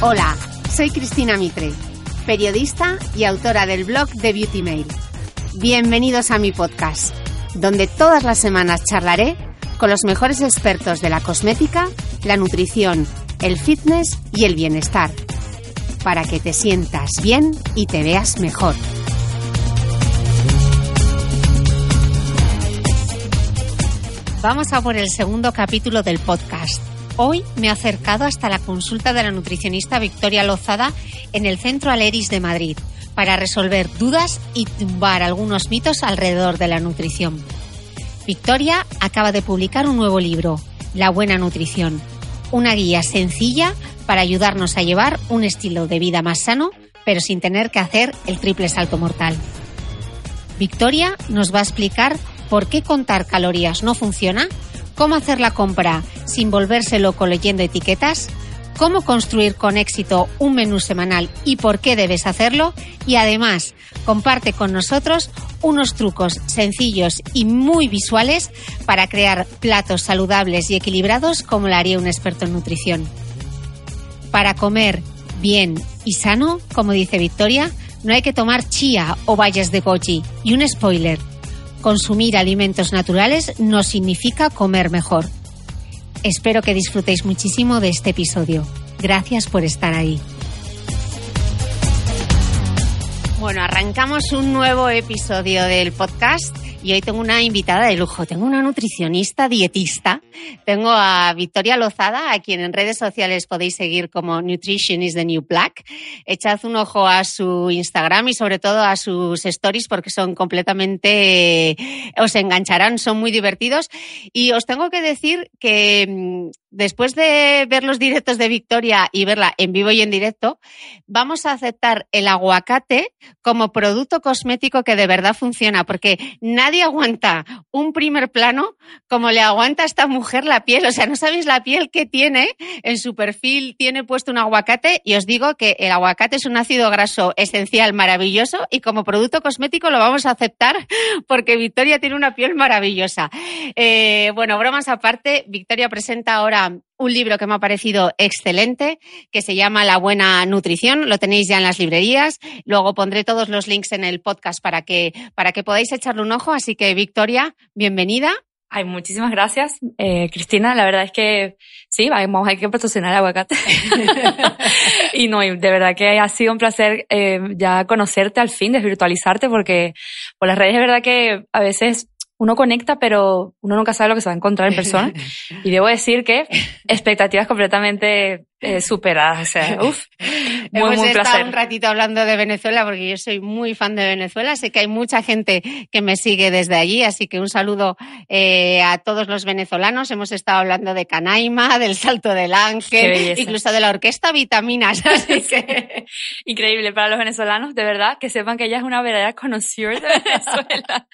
Hola, soy Cristina Mitre, periodista y autora del blog de Beauty Mail. Bienvenidos a mi podcast, donde todas las semanas charlaré con los mejores expertos de la cosmética, la nutrición, el fitness y el bienestar, para que te sientas bien y te veas mejor. Vamos a por el segundo capítulo del podcast Hoy me he acercado hasta la consulta de la nutricionista Victoria Lozada en el Centro Aleris de Madrid para resolver dudas y tumbar algunos mitos alrededor de la nutrición. Victoria acaba de publicar un nuevo libro, La Buena Nutrición, una guía sencilla para ayudarnos a llevar un estilo de vida más sano, pero sin tener que hacer el triple salto mortal. Victoria nos va a explicar por qué contar calorías no funciona cómo hacer la compra sin volverse loco leyendo etiquetas, cómo construir con éxito un menú semanal y por qué debes hacerlo y además comparte con nosotros unos trucos sencillos y muy visuales para crear platos saludables y equilibrados como lo haría un experto en nutrición. Para comer bien y sano, como dice Victoria, no hay que tomar chía o bayas de goji. Y un spoiler, consumir alimentos naturales no significa comer mejor. Espero que disfrutéis muchísimo de este episodio. Gracias por estar ahí. Bueno, arrancamos un nuevo episodio del podcast y hoy tengo una invitada de lujo. Tengo una nutricionista dietista. Tengo a Victoria Lozada, a quien en redes sociales podéis seguir como Nutrition is the New Black. Echad un ojo a su Instagram y sobre todo a sus stories porque son completamente, os engancharán, son muy divertidos. Y os tengo que decir que mm, después de ver los directos de Victoria y verla en vivo y en directo, vamos a aceptar el aguacate como producto cosmético que de verdad funciona, porque nadie aguanta un primer plano como le aguanta a esta mujer la piel. O sea, no sabéis la piel que tiene en su perfil, tiene puesto un aguacate y os digo que el aguacate es un ácido graso esencial maravilloso y como producto cosmético lo vamos a aceptar porque Victoria tiene una piel maravillosa. Eh, bueno, bromas aparte, Victoria presenta ahora un libro que me ha parecido excelente, que se llama La Buena Nutrición. Lo tenéis ya en las librerías. Luego pondré todos los links en el podcast para que, para que podáis echarle un ojo. Así que, Victoria, bienvenida. Ay, muchísimas gracias, eh, Cristina. La verdad es que sí, vamos, hay que patrocinar el aguacate. y no, de verdad que ha sido un placer eh, ya conocerte al fin, desvirtualizarte, porque por las redes es verdad que a veces uno conecta, pero uno nunca sabe lo que se va a encontrar en persona. Y debo decir que expectativas completamente eh, superadas. O sea, uf, muy, Hemos muy estado placer. un ratito hablando de Venezuela porque yo soy muy fan de Venezuela. Sé que hay mucha gente que me sigue desde allí, así que un saludo eh, a todos los venezolanos. Hemos estado hablando de Canaima, del Salto del Ángel, incluso de la Orquesta Vitaminas. Así que Increíble para los venezolanos, de verdad, que sepan que ella es una verdadera conocida de Venezuela.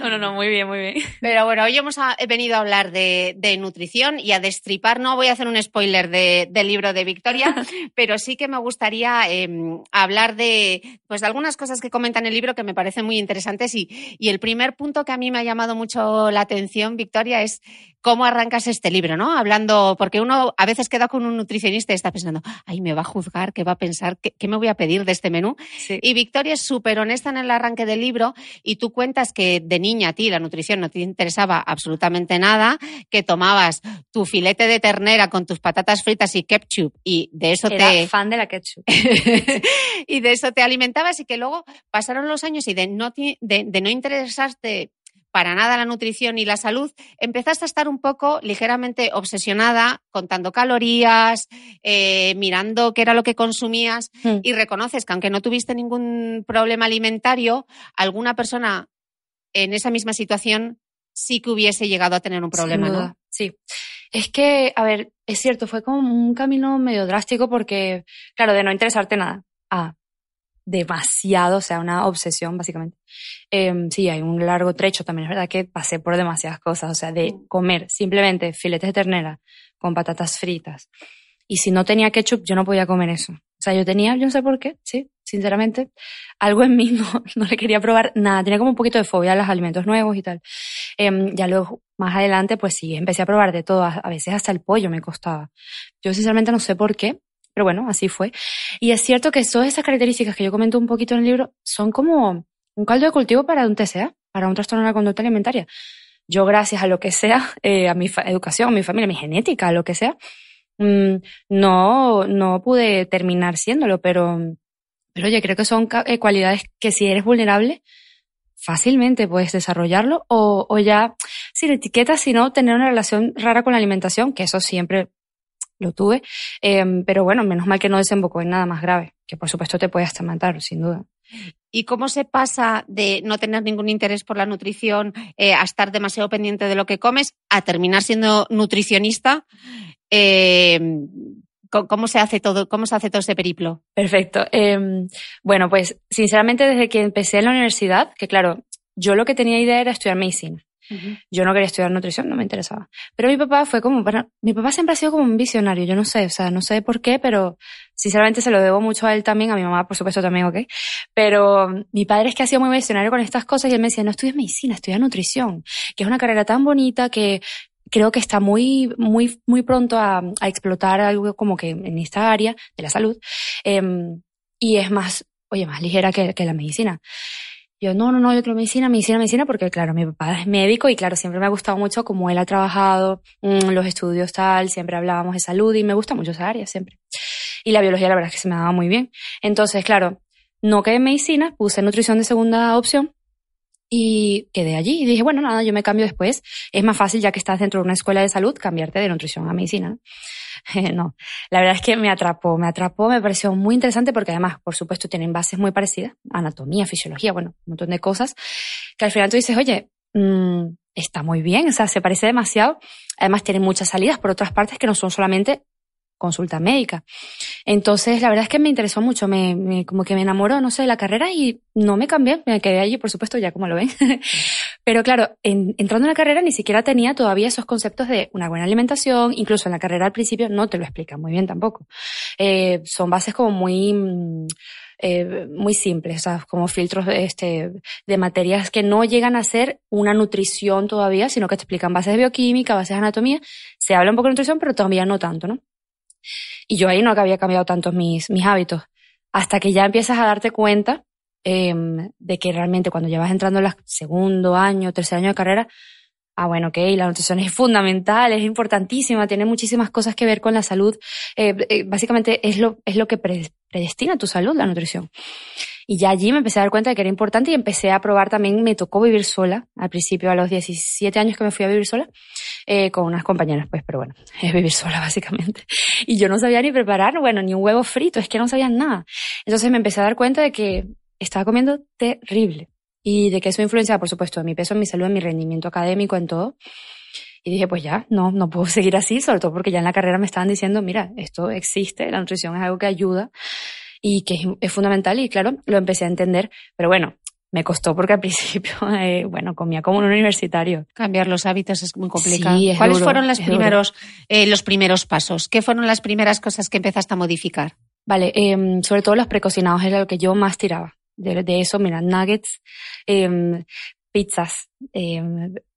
No, no, no, muy bien, muy bien. Pero bueno, hoy hemos a- he venido a hablar de, de nutrición y a destripar. No voy a hacer un spoiler de- del libro de Victoria, pero sí que me gustaría eh, hablar de, pues, de algunas cosas que comenta en el libro que me parecen muy interesantes. Y, y el primer punto que a mí me ha llamado mucho la atención, Victoria, es cómo arrancas este libro, ¿no? Hablando, porque uno a veces queda con un nutricionista y está pensando, ay, me va a juzgar, ¿qué va a pensar? ¿Qué, qué me voy a pedir de este menú? Sí. Y Victoria es súper honesta en el arranque del libro y tú cuentas que de niña a ti la nutrición no te interesaba absolutamente nada, que tomabas tu filete de ternera con tus patatas fritas y ketchup y de eso Era te fan de la ketchup. y de eso te alimentabas y que luego pasaron los años y de no, de, de no interesarte para nada la nutrición y la salud, empezaste a estar un poco ligeramente obsesionada, contando calorías, eh, mirando qué era lo que consumías Hmm. y reconoces que aunque no tuviste ningún problema alimentario, alguna persona en esa misma situación sí que hubiese llegado a tener un problema, ¿no? Sí. Es que, a ver, es cierto, fue como un camino medio drástico porque, claro, de no interesarte nada a demasiado, o sea, una obsesión, básicamente. Em, sí, hay un largo trecho también, es verdad que pasé por demasiadas cosas, o sea, de comer simplemente filetes de ternera con patatas fritas. Y si no tenía ketchup, yo no podía comer eso. O sea, yo tenía, yo no sé por qué, sí, sinceramente, algo en mí no, no le quería probar nada. Tenía como un poquito de fobia a los alimentos nuevos y tal. Em, ya luego, más adelante, pues sí, empecé a probar de todo. A, veces hasta el pollo me costaba. Yo sinceramente no sé por qué, pero bueno, así fue. Y es cierto que todas esas características que yo comento un poquito en el libro son como un caldo de cultivo para un TCA, para un trastorno de la conducta alimentaria. Yo, gracias a lo que sea, eh, a mi educación, a mi familia, a mi genética, a lo que sea, mm, no, no pude terminar siéndolo, pero, pero oye, creo que son eh, cualidades que si eres vulnerable, fácilmente puedes desarrollarlo o, o ya, sin etiquetas, sino tener una relación rara con la alimentación, que eso siempre lo tuve, em, pero bueno, menos mal que no desembocó en nada más grave, que por supuesto te puede hasta matar, sin duda. ¿Y cómo se pasa de no tener ningún interés por la nutrición eh, a estar demasiado pendiente de lo que comes a terminar siendo nutricionista? Eh, ¿cómo- ¿Cómo se hace todo? ¿Cómo se hace todo ese periplo? Perfecto. Em, bueno, pues sinceramente desde que empecé en la universidad, que claro, yo lo que tenía idea era estudiar medicina. Yo no quería estudiar nutrición, no me interesaba. Pero mi papá fue como, bueno, mi papá siempre ha sido como un visionario, yo no sé, o sea, no sé por qué, pero sinceramente se lo debo mucho a él también, a mi mamá por supuesto también, ¿ok? Pero mi padre es que ha sido muy visionario con estas cosas y él me decía, no estudies medicina, estudia nutrición, que es una carrera tan bonita que creo que está muy, muy, muy pronto a, a explotar algo como que en esta área de la salud. Em, y es más, oye, más ligera que, que la medicina. Yo, no, no, no, yo quiero medicina, medicina, medicina, porque claro, mi papá es médico y claro, siempre me ha gustado mucho cómo él ha trabajado, mm, los estudios tal, siempre hablábamos de salud y me gusta mucho esa área, siempre. Y la biología la verdad es que se me daba muy bien. Entonces, claro, no quedé en medicina, puse nutrición de segunda opción y quedé allí y dije, bueno, nada, yo me cambio después. Es más fácil ya que estás dentro de una escuela de salud cambiarte de nutrición a medicina. ¿no? la verdad es que me atrapó, me atrapó, me pareció muy interesante porque además, por supuesto, tienen bases muy parecidas, anatomía, fisiología, bueno, un montón de cosas, que al final tú dices, oye, mmm, está muy bien, o sea, se parece demasiado. Además, tiene muchas salidas por otras partes que no son solamente consulta médica. Entonces, la verdad es que me interesó mucho, me, como que me enamoró, no sé, de la carrera y no me cambié, me quedé allí, por supuesto, ya como lo ven. Pero claro, en, entrando en la carrera ni siquiera tenía todavía esos conceptos de una buena alimentación, incluso en la carrera al principio no te lo explican muy bien tampoco. Eh, son bases como muy... mm, eh, muy simples, o como filtros este, de materias que no llegan a ser una nutrición todavía, sino que te explican bases de bioquímica, bases de anatomía. Se habla un poco de nutrición, pero todavía no tanto, ¿no? Y yo ahí no había cambiado tanto mis, mis hábitos. Hasta que ya empiezas a darte cuenta eh, de que realmente cuando ya vas entrando en el segundo año, tercer año de carrera, ah, bueno, ok, la nutrición es fundamental, es importantísima, tiene muchísimas cosas que ver con la salud. Eh, eh, básicamente es lo, es lo que pre predestina tu salud, la nutrición. Y ya allí me empecé a dar cuenta de que era importante y empecé a probar también, me tocó vivir sola, al principio a los 17 años que me fui a vivir sola, eh, con unas compañeras, pues, pero bueno, es vivir sola básicamente. Y yo no sabía ni preparar, bueno, ni un huevo frito, es que no sabía nada. Entonces me empecé a dar cuenta de que estaba comiendo terrible y de que eso influenciaba, por supuesto, en mi peso, en mi salud, en mi rendimiento académico, en todo. Y dije, pues ya, no, no puedo seguir así, sobre todo porque ya en la carrera me estaban diciendo, mira, esto existe, la nutrición es algo que ayuda y que es, fundamental y claro, lo empecé a entender, pero bueno, me costó porque al principio, eh, bueno, comía como un universitario. Cambiar los hábitos es muy complicado. ¿Cuáles fueron los primeros, eh, los primeros pasos? ¿Qué fueron las primeras cosas que empezaste a modificar? Vale, eh, sobre todo los precocinados era lo que yo más tiraba. De, de eso, mira, nuggets, eh, pizzas, eh,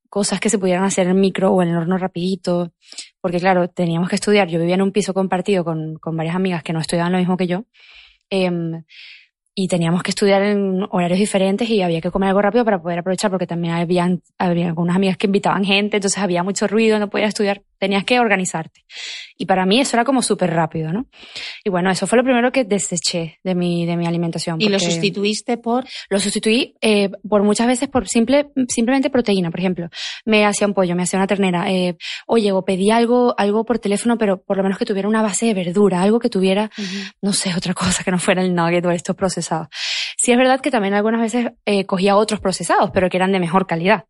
cosas que se pudieran hacer en micro o en el horno rapidito. Porque claro, teníamos que estudiar. Yo vivía en un piso compartido con, con varias amigas que no estudiaban lo mismo que yo. Eh, y teníamos que estudiar en horarios diferentes y había que comer algo rápido para poder aprovechar porque también habían, había algunas amigas que invitaban gente, entonces había mucho ruido, no podía estudiar, tenías que organizarte. Y para mí eso era como súper rápido, ¿no? Y bueno, eso fue lo primero que deseché de mi, de mi alimentación. ¿Y lo sustituiste por? Lo sustituí eh, por muchas veces por simple, simplemente proteína, por ejemplo. Me hacía un pollo, me hacía una ternera. Eh, oye, o pedí algo, algo por teléfono, pero por lo menos que tuviera una base de verdura, algo que tuviera, no sé, otra cosa que no fuera el nugget o estos procesados. Sí es verdad que también algunas veces eh, cogía otros procesados, pero que eran de mejor calidad.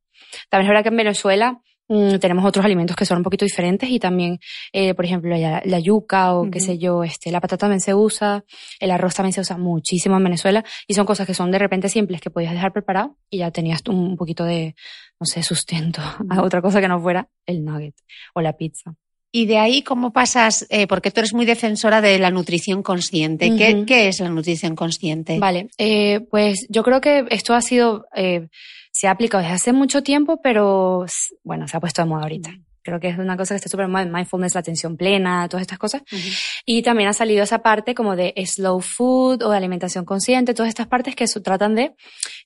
También es verdad que en Venezuela Mm, tenemos otros alimentos que son un poquito diferentes y también, eh, por ejemplo, la, yuca o qué sé yo, este, la patata también se usa, el arroz también se usa muchísimo en Venezuela y son cosas que son de repente simples que podías dejar preparado y ya tenías un poquito de, no sé, sustento a otra cosa que no fuera el nugget o la pizza. Y de ahí, ¿cómo pasas? Eh, porque tú eres muy defensora de la nutrición consciente. ¿Qué, ¿Qué, es la nutrición consciente? Vale, eh, pues yo creo que esto ha sido eh, se ha aplicado desde hace mucho tiempo, pero bueno, se ha puesto de moda ahorita. Creo que es una cosa que está súper moda, mindfulness, la atención plena, todas estas cosas. Y también ha salido esa parte como de slow food o de alimentación consciente, todas estas partes que tratan de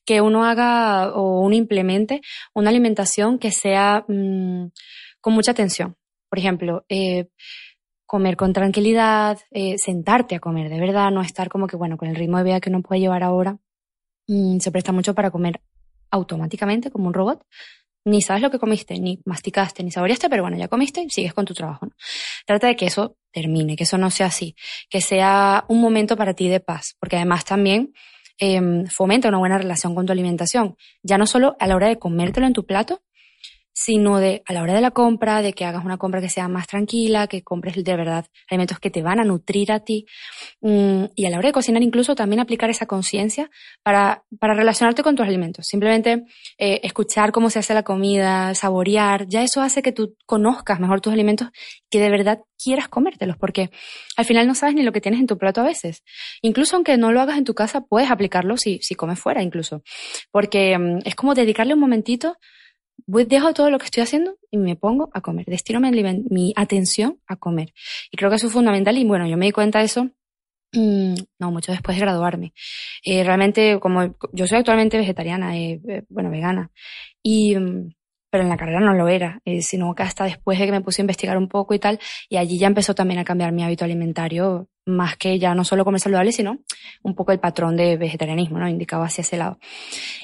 que uno haga o uno implemente una alimentación que sea mm, con mucha atención. Por ejemplo, eh, comer con tranquilidad, eh, sentarte a comer de verdad, no estar como que, bueno, con el ritmo de vida que uno puede llevar ahora, mm, se presta mucho para comer automáticamente como un robot. Ni sabes lo que comiste, ni masticaste, ni saboreaste, pero bueno, ya comiste y sigues con tu trabajo. Trata de que eso termine, que eso no sea así, que sea un momento para ti de paz, porque además también em, fomenta una buena relación con tu alimentación, ya no solo a la hora de comértelo en tu plato, sino de a la hora de la compra, de que hagas una compra que sea más tranquila, que compres de verdad alimentos que te van a nutrir a ti. Mm, y a la hora de cocinar incluso también aplicar esa conciencia para, para relacionarte con tus alimentos. Simplemente eh, escuchar cómo se hace la comida, saborear, ya eso hace que tú conozcas mejor tus alimentos, que de verdad quieras comértelos, porque al final no sabes ni lo que tienes en tu plato a veces. Incluso aunque no lo hagas en tu casa, puedes aplicarlo si, si comes fuera incluso. Porque mm, es como dedicarle un momentito voy, dejo todo lo que estoy haciendo y me pongo a comer. Destino mi, atención a comer. Y creo que eso es fundamental y bueno, yo me di cuenta de eso mm, no, mucho después de graduarme. Eh, realmente, como yo soy actualmente vegetariana, eh, eh, bueno, vegana, y, mm, pero en la carrera no lo era, sino que hasta después de que me puse a investigar un poco y tal, y allí ya empezó también a cambiar mi hábito alimentario, más que ya no solo comer saludable, sino un poco el patrón de vegetarianismo, ¿no? Indicaba hacia ese lado.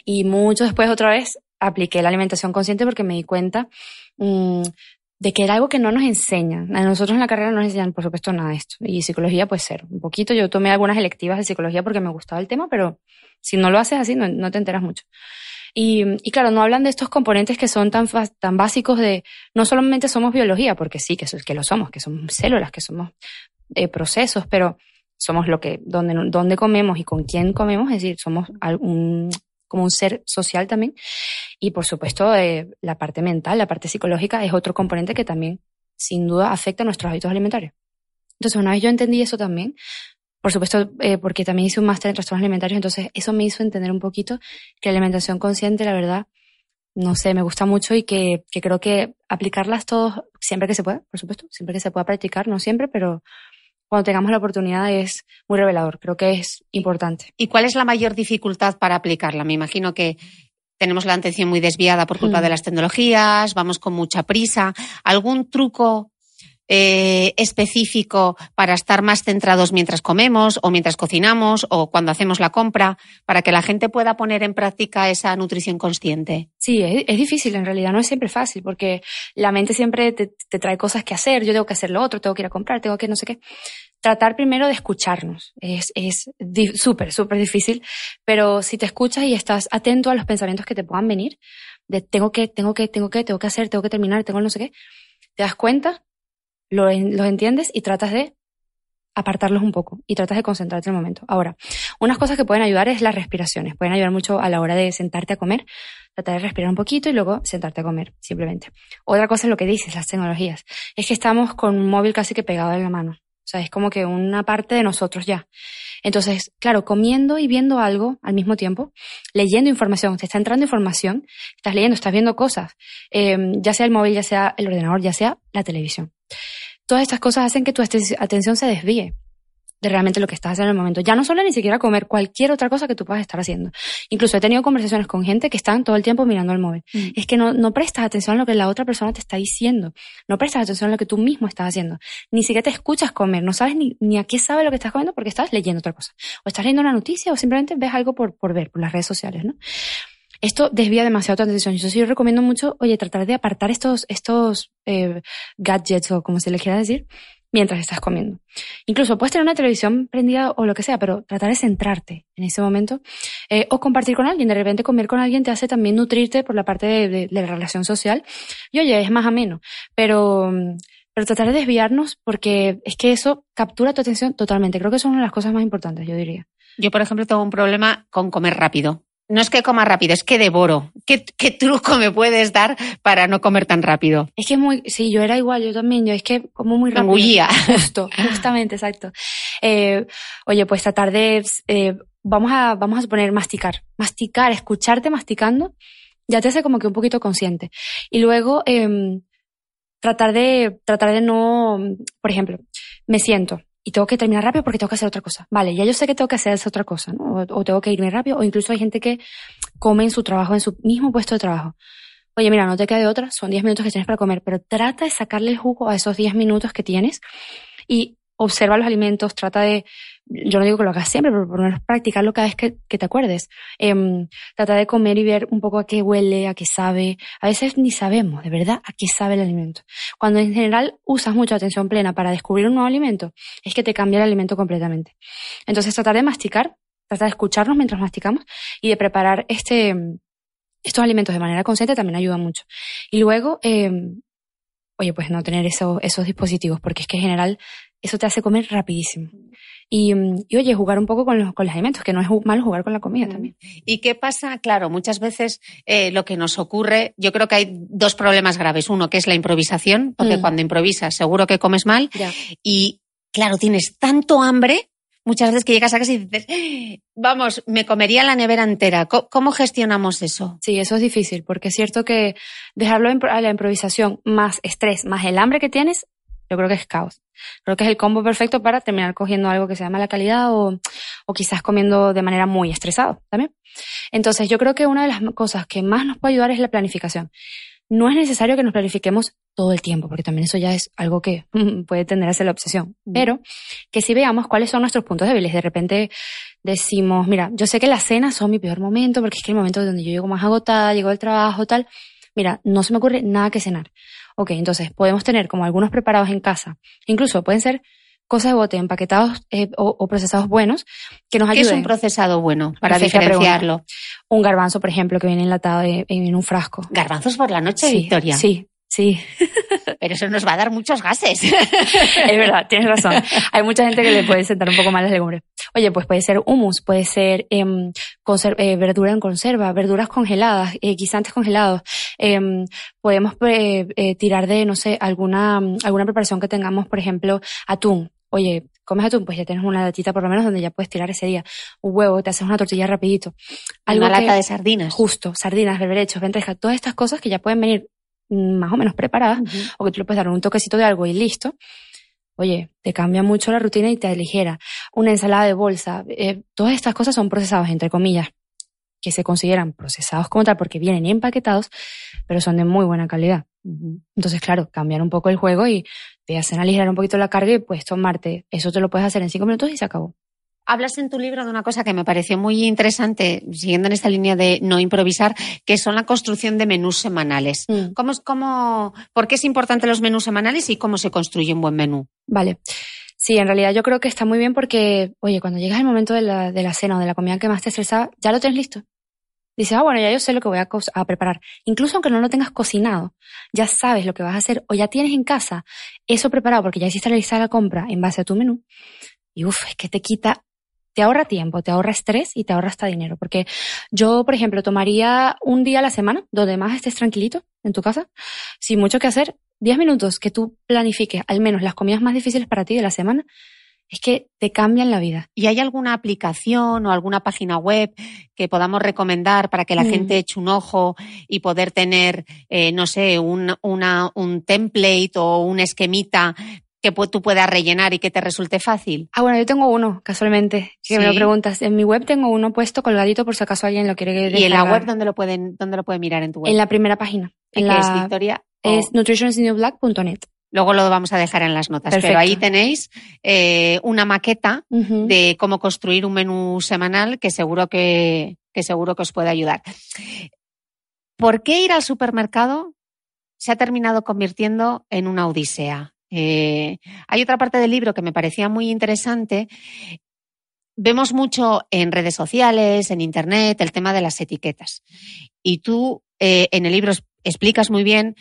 Y mucho después, otra vez, apliqué la alimentación consciente porque me di cuenta mmm, de que era algo que no nos enseñan. A nosotros en la carrera no nos enseñan, por supuesto, nada de esto. Y psicología, puede ser. Un poquito, yo tomé algunas electivas de psicología porque me gustaba el tema, pero si no lo haces así, no, no te enteras mucho. Y, y, claro, no hablan de estos componentes que son tan, tan básicos de, no solamente somos biología, porque sí, que, que lo somos, que somos células, que somos eh, procesos, pero somos lo que, donde, donde comemos y con quién comemos, es decir, somos un, como un ser social también. Y por supuesto, eh, la parte mental, la parte psicológica es otro componente que también, sin duda, afecta a nuestros hábitos alimentarios. Entonces, una vez yo entendí eso también, por supuesto, eh, porque también hice un máster en trastornos alimentarios, entonces eso me hizo entender un poquito que la alimentación consciente, la verdad, no sé, me gusta mucho y que, que creo que aplicarlas todos siempre que se pueda, por supuesto, siempre que se pueda practicar, no siempre, pero cuando tengamos la oportunidad es muy revelador, creo que es importante. ¿Y cuál es la mayor dificultad para aplicarla? Me imagino que tenemos la atención muy desviada por culpa mm. de las tecnologías, vamos con mucha prisa. ¿Algún truco eh, específico para estar más centrados mientras comemos o mientras cocinamos o cuando hacemos la compra, para que la gente pueda poner en práctica esa nutrición consciente? Sí, es, difícil, en realidad no es siempre fácil, porque la mente siempre te, trae cosas que hacer, yo tengo que hacer lo otro, tengo que ir a comprar, tengo que no sé qué tratar primero de escucharnos. Es súper, súper difícil, pero si te escuchas y estás atento a los pensamientos que te puedan venir, de tengo que, tengo que, tengo que, tengo que hacer, tengo que terminar, tengo no sé qué, te das cuenta, lo entiendes y tratas de apartarlos un poco y tratas de concentrarte en el momento. Ahora, unas cosas que pueden ayudar es las respiraciones. Pueden ayudar mucho a la hora de sentarte a comer, tratar de respirar un poquito y luego sentarte a comer, simplemente. Otra cosa es lo que dices, las tecnologías. Es que estamos con un móvil casi que pegado en la mano. O sea, es como que una parte de nosotros ya. Entonces, claro, comiendo y viendo algo al mismo tiempo, leyendo información, te está entrando información, estás leyendo, estás viendo cosas, em, ya sea el móvil, ya sea el ordenador, ya sea la televisión. Todas estas cosas hacen que tu atención se desvíe de realmente lo que estás haciendo en el momento. Ya no solo ni siquiera comer, cualquier otra cosa que tú puedas estar haciendo. Incluso he tenido conversaciones con gente que están todo el tiempo mirando el móvil. Mm. Es que no, no prestas atención a lo que la otra persona te está diciendo. No prestas atención a lo que tú mismo estás haciendo. Ni siquiera te escuchas comer. No sabes ni, ni a qué sabe lo que estás comiendo porque estás leyendo otra cosa. O estás leyendo una noticia o simplemente ves algo por, por ver, por las redes sociales, ¿no? Esto desvía demasiado tu atención. Entonces yo recomiendo mucho, oye, tratar de apartar estos, estos eh, gadgets o como se les quiera decir, mientras estás comiendo. Incluso puedes tener una televisión prendida o lo que sea, pero tratar de centrarte en ese momento eh, o compartir con alguien. De repente comer con alguien te hace también nutrirte por la parte de, la relación social. Y oye, es más ameno, pero, pero tratar de desviarnos porque es que eso captura tu atención totalmente. Creo que eso es una de las cosas más importantes, yo diría. Yo, por ejemplo, tengo un problema con comer rápido no es que coma rápido, es que devoro. ¿Qué, truco me puedes dar para no comer tan rápido? Es que es muy, sí, yo era igual, yo también, yo es que como muy rápido. Justo, justamente, exacto. Eh, oye, pues tratar de, eh, vamos a, vamos a suponer masticar. Masticar, escucharte masticando, ya te hace como que un poquito consciente. Y luego, eh, tratar de, tratar de no, por ejemplo, me siento, y tengo que terminar rápido porque tengo que hacer otra cosa. Vale, ya yo sé que tengo que hacer otra cosa, ¿no? O, tengo que irme rápido, o incluso hay gente que come en su trabajo, en su mismo puesto de trabajo. Oye, mira, no te queda de otra, son 10 minutos que tienes para comer, pero trata de sacarle el jugo a esos 10 minutos que tienes y observa los alimentos, trata de, yo no digo que lo hagas siempre, pero por lo menos practicarlo cada vez que, te acuerdes. Eh, trata de comer y ver un poco a qué huele, a qué sabe. A veces ni sabemos, de verdad, a qué sabe el alimento. Cuando en general usas mucha atención plena para descubrir un nuevo alimento, es que te cambia el alimento completamente. Entonces tratar de masticar, tratar de escucharnos mientras masticamos y de preparar este, estos alimentos de manera consciente también ayuda mucho. Y luego, eh, oye, pues no tener eso, esos dispositivos, porque es que en general eso te hace comer rapidísimo. Y, y, oye, jugar un poco con los, con los alimentos, que no es malo jugar con la comida mm. también. ¿Y qué pasa? Claro, muchas veces eh, lo que nos ocurre, yo creo que hay dos problemas graves. Uno, que es la improvisación, porque mm. cuando improvisas seguro que comes mal. Y claro, tienes tanto hambre muchas veces que llegas a casa y dices, vamos, me comería la nevera entera. ¿Cómo, gestionamos eso? Sí, eso es difícil, porque es cierto que dejarlo a la improvisación más estrés, más el hambre que tienes, yo creo que es caos. Creo que es el combo perfecto para terminar cogiendo algo que sea mala calidad o, o quizás comiendo de manera muy estresado también. Entonces, yo creo que una de las cosas que más nos puede ayudar es la planificación. No es necesario que nos planifiquemos todo el tiempo, porque también eso ya es algo que puede tender a ser la obsesión. Pero que si veamos cuáles son nuestros puntos débiles. De repente decimos, mira, yo sé que las cenas son mi peor momento, porque es que el momento donde yo llego más agotada, llego del trabajo, tal. Mira, no se me ocurre nada que cenar. Ok, entonces podemos tener como algunos preparados en casa. Incluso pueden ser cosas de bote empaquetados eh, o, procesados buenos que nos ayuden. ¿Qué es un procesado bueno para diferenciarlo? Un garbanzo, por ejemplo, que viene enlatado en, un frasco. ¿Garbanzos por la noche, Victoria? Sí, Sí. Pero eso nos va a dar muchos gases. es verdad, tienes razón. Hay mucha gente que le puede sentar un poco mal las legumbres. Oye, pues puede ser hummus, puede ser eh, eh, verdura en conserva, verduras congeladas, eh, guisantes congelados. Em, podemos eh, tirar de, no sé, alguna, alguna preparación que tengamos, por ejemplo, atún. Oye, comes atún, pues ya tienes una latita por lo menos donde ya puedes tirar ese día. Un huevo, te haces una tortilla rapidito. Algo una lata de sardinas. Justo, sardinas, berberechos, ventejas, todas estas cosas que ya pueden venir más o menos preparadas, o que tú le puedes dar un toquecito de algo y listo. Oye, te cambia mucho la rutina y te aligera. Una ensalada de bolsa, eh, todas estas cosas son procesados, entre comillas, que se consideran procesados como tal porque vienen empaquetados, pero son de muy buena calidad. Entonces, claro, cambiar un poco el juego y te hacen aligerar un poquito la carga y puedes tomarte. Eso te lo puedes hacer en cinco minutos y se acabó. Hablas en tu libro de una cosa que me pareció muy interesante, siguiendo en esta línea de no improvisar, que son la construcción de menús semanales. Mm. ¿Cómo, cómo, ¿Por qué es importante los menús semanales y cómo se construye un buen menú? Vale. Sí, en realidad yo creo que está muy bien porque, oye, cuando llegas el momento de la, de la cena o de la comida que más te estresaba, ya lo tienes listo. Dices, ah, bueno, ya yo sé lo que voy a, a preparar. Incluso aunque no lo tengas cocinado, ya sabes lo que vas a hacer o ya tienes en casa eso preparado porque ya hiciste la lista de la compra en base a tu menú. Y uff, es que te quita, te ahorra tiempo, te ahorra estrés y te ahorra hasta dinero. Porque yo, por ejemplo, tomaría un día a la semana donde más estés tranquilito en tu casa, sin mucho que hacer, 10 minutos que tú planifiques al menos las comidas más difíciles para ti de la semana, es que te cambian la vida. ¿Y hay alguna aplicación o alguna página web que podamos recomendar para que la Mm. gente eche un ojo y poder tener, eh, no sé, un, una, un template o un esquemita que tú puedas rellenar y que te resulte fácil? Ah, bueno, yo tengo uno, casualmente, que me lo preguntas. En mi web tengo uno puesto colgadito por si acaso alguien lo quiere ¿Y en la descargar. web dónde lo pueden, dónde lo pueden mirar en tu web? En la primera página. En ¿Qué es la, Victoria? es nutritionisnewblack.net. Luego lo vamos a dejar en las notas. Pero Perfecto. ahí tenéis eh, una maqueta de cómo construir un menú semanal que seguro que, que seguro que os puede ayudar. ¿Por qué ir al supermercado se ha terminado convirtiendo en una odisea? Eh, hay otra parte del libro que me parecía muy interesante. Vemos mucho en redes sociales, en internet, el tema de las etiquetas. Y tú eh, en el libro explicas muy bien,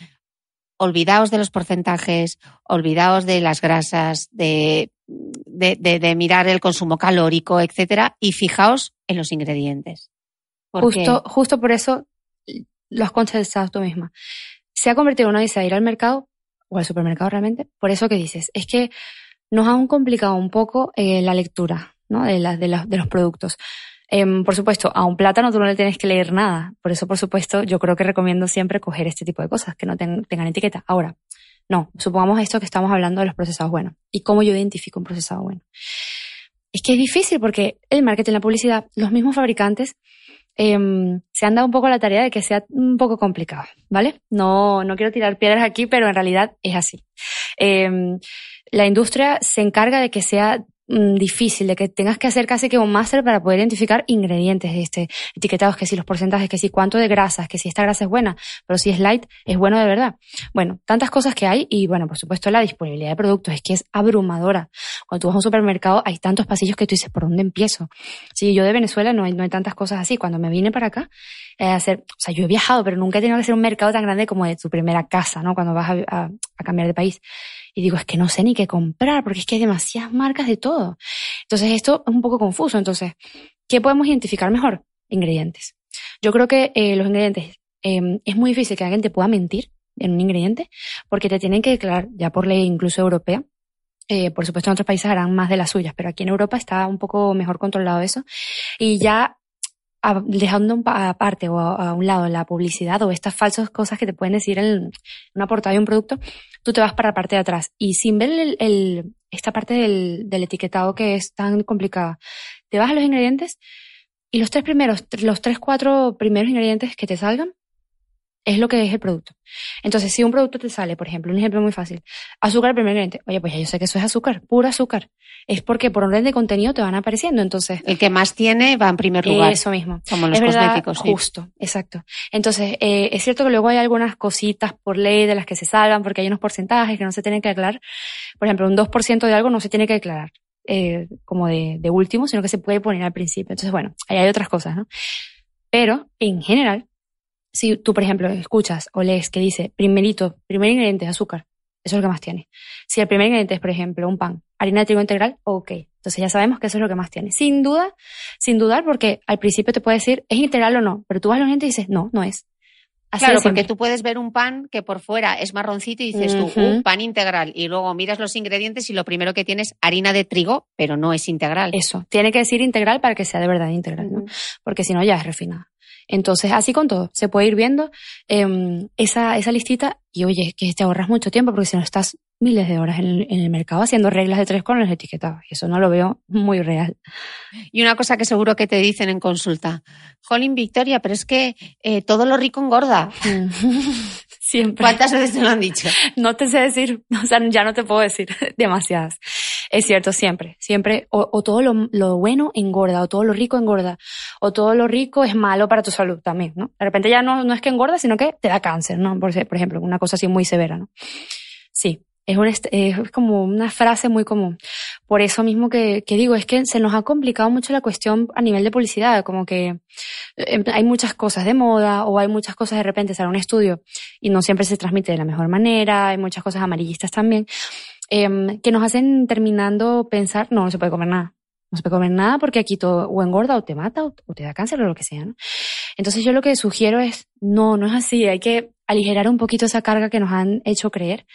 olvidaos de los porcentajes, olvidaos de las grasas, de, de, de- de mirar el consumo calórico, etcétera, y fijaos en los ingredientes. Justo, justo por eso lo has contestado tú misma. Se ha convertido en una ir al mercado o al supermercado realmente. Por eso que dices, es que nos han complicado un poco eh, la lectura ¿no? de, la- de, la- los productos. Em, por supuesto, a un plátano tú no le tienes que leer nada. Por eso, por supuesto, yo creo que recomiendo siempre coger este tipo de cosas que no ten- tengan etiqueta. Ahora, no, supongamos esto que estamos hablando de los procesados buenos. ¿Y cómo yo identifico un procesado bueno? Es que es difícil porque el marketing, la publicidad, los mismos fabricantes em, se han dado un poco la tarea de que sea un poco complicado, ¿vale? No, no quiero tirar piedras aquí, pero en realidad es así. Em, la industria se encarga de que sea difícil, de que tengas que hacer casi que un máster para poder identificar ingredientes este, etiquetados, que si los porcentajes, que si cuánto de grasas, que si esta grasa es buena, pero si es light, es bueno de verdad. Bueno, tantas cosas que hay y bueno, por supuesto la disponibilidad de productos es que es abrumadora. Cuando tú vas a un supermercado hay tantos pasillos que tú dices, ¿por dónde empiezo? Sí, yo de Venezuela no hay, no hay tantas cosas así. Cuando me vine para acá, eh, hacer, o sea, yo he viajado, pero nunca he tenido que hacer un mercado tan grande como de tu primera casa, ¿no? Cuando vas a- a cambiar de país. Y digo, es que no sé ni qué comprar, porque es que hay demasiadas marcas de todo. Entonces esto es un poco confuso. Entonces, ¿qué podemos identificar mejor? Ingredientes. Yo creo que eh, los ingredientes, eh, es muy difícil que alguien te pueda mentir en un ingrediente, porque te tienen que declarar, ya por ley incluso europea, eh, por supuesto en otros países harán más de las suyas, pero aquí en Europa está un poco mejor controlado eso. Y ya a- dejando aparte o a, un lado la publicidad o estas falsas cosas que te pueden decir en una portada de un producto, tú te vas para la parte de atrás. Y sin ver el, el- esta parte del, del etiquetado que es tan complicada, te vas a los ingredientes y los tres primeros, los tres, cuatro primeros ingredientes que te salgan es lo que es el producto. Entonces, si un producto te sale, por ejemplo, un ejemplo muy fácil, azúcar el primer ingrediente, oye, pues ya yo sé que eso es azúcar, puro azúcar. Es porque por orden de contenido te van apareciendo, entonces el que más tiene va en primer lugar, eso mismo. como los es verdad, cosméticos. sí. justo, exacto. Entonces, eh, es cierto que luego hay algunas cositas por ley de las que se salvan porque hay unos porcentajes que no se tienen que declarar. Por ejemplo, un 2% de algo no se tiene que declarar eh, como de, de último, sino que se puede poner al principio. Entonces, bueno, ahí hay otras cosas, ¿no? Pero, en general, si tú, por ejemplo, escuchas o lees que dice primerito, primer ingrediente es azúcar, eso es lo que más tiene. Si el primer ingrediente es, por ejemplo, un pan, harina de trigo integral, ok. Entonces ya sabemos que eso es lo que más tiene. Sin duda, sin dudar, porque al principio te puede decir, ¿es integral o no? Pero tú vas a ingredientes y dices, no, no es. Así Claro, porque tú puedes ver un pan que por fuera es marroncito y dices tú. "Uh, pan integral. Y luego miras los ingredientes y lo primero que tienes harina de trigo, pero no es integral. Eso, tiene que decir integral para que sea de verdad integral, ¿no? Porque si no, ya es refinada. Entonces, así con todo, se puede ir viendo em, esa, esa listita y oye, que te ahorras mucho tiempo porque si no estás miles de horas en el, en el mercado haciendo reglas de tres con los etiquetados. Eso no lo veo muy real. Y una cosa que seguro que te dicen en consulta, Jolín Victoria, pero es que eh, todo lo rico engorda. Siempre. ¿Cuántas veces te lo han dicho? No te sé decir, o sea, ya no te puedo decir demasiadas. Es cierto, siempre, siempre, o, todo lo, lo, bueno engorda, o todo lo rico engorda, o todo lo rico es malo para tu salud también, ¿no? De repente ya no, no es que engorda, sino que te da cáncer, ¿no? Por, por ejemplo, una cosa así muy severa, ¿no? Sí, es, un, es como una frase muy común. Por eso mismo que, que, digo, es que se nos ha complicado mucho la cuestión a nivel de publicidad, como que em, hay muchas cosas de moda o hay muchas cosas de repente, sale un estudio y no siempre se transmite de la mejor manera, hay muchas cosas amarillistas también, eh, que nos hacen terminando pensar, no, no se puede comer nada. No se puede comer nada porque aquí todo o engorda o te mata o, o te da cáncer o lo que sea, ¿no? Entonces yo lo que sugiero es, no, no es así, hay que aligerar un poquito esa carga que nos han hecho creer,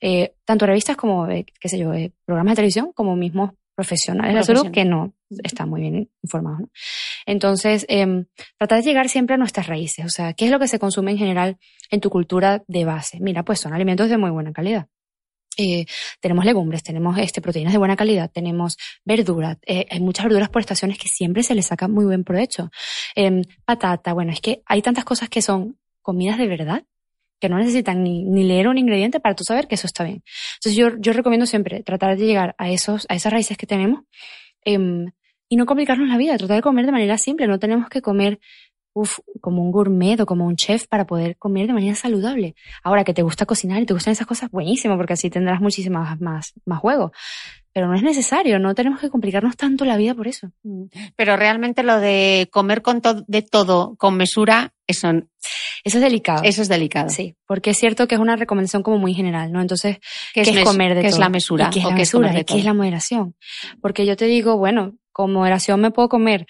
eh, tanto revistas como, eh, qué sé yo, eh, programas de televisión, como mismos profesionales de la salud que no están muy bien informados. ¿no? Entonces, eh, tratar de llegar siempre a nuestras raíces, o sea, ¿qué es lo que se consume en general en tu cultura de base? Mira, pues son alimentos de muy buena calidad. Eh, tenemos legumbres, tenemos este, proteínas de buena calidad, tenemos verduras, eh, hay muchas verduras por estaciones que siempre se les saca muy buen provecho. Eh, patata, bueno, es que hay tantas cosas que son comidas de verdad que no necesitan ni, ni, leer un ingrediente para tú saber que eso está bien. Entonces yo, yo recomiendo siempre tratar de llegar a esos, a esas raíces que tenemos eh, y no complicarnos la vida, tratar de comer de manera simple, no tenemos que comer uf, como un gourmet o como un chef para poder comer de manera saludable. Ahora que te gusta cocinar y te gustan esas cosas, buenísimo, porque así tendrás muchísimas más, más juego. Pero no es necesario, no tenemos que complicarnos tanto la vida por eso. Pero realmente lo de comer con to de todo con mesura, eso, eso es delicado. Eso es delicado. Sí, porque es cierto que es una recomendación como muy general, ¿no? Entonces, ¿qué, ¿qué es, comer de ¿qué todo? es la mesura? ¿Y ¿Qué es ¿O la qué es mesura? de ¿Y qué es la moderación? Porque yo te digo, bueno, con moderación me puedo comer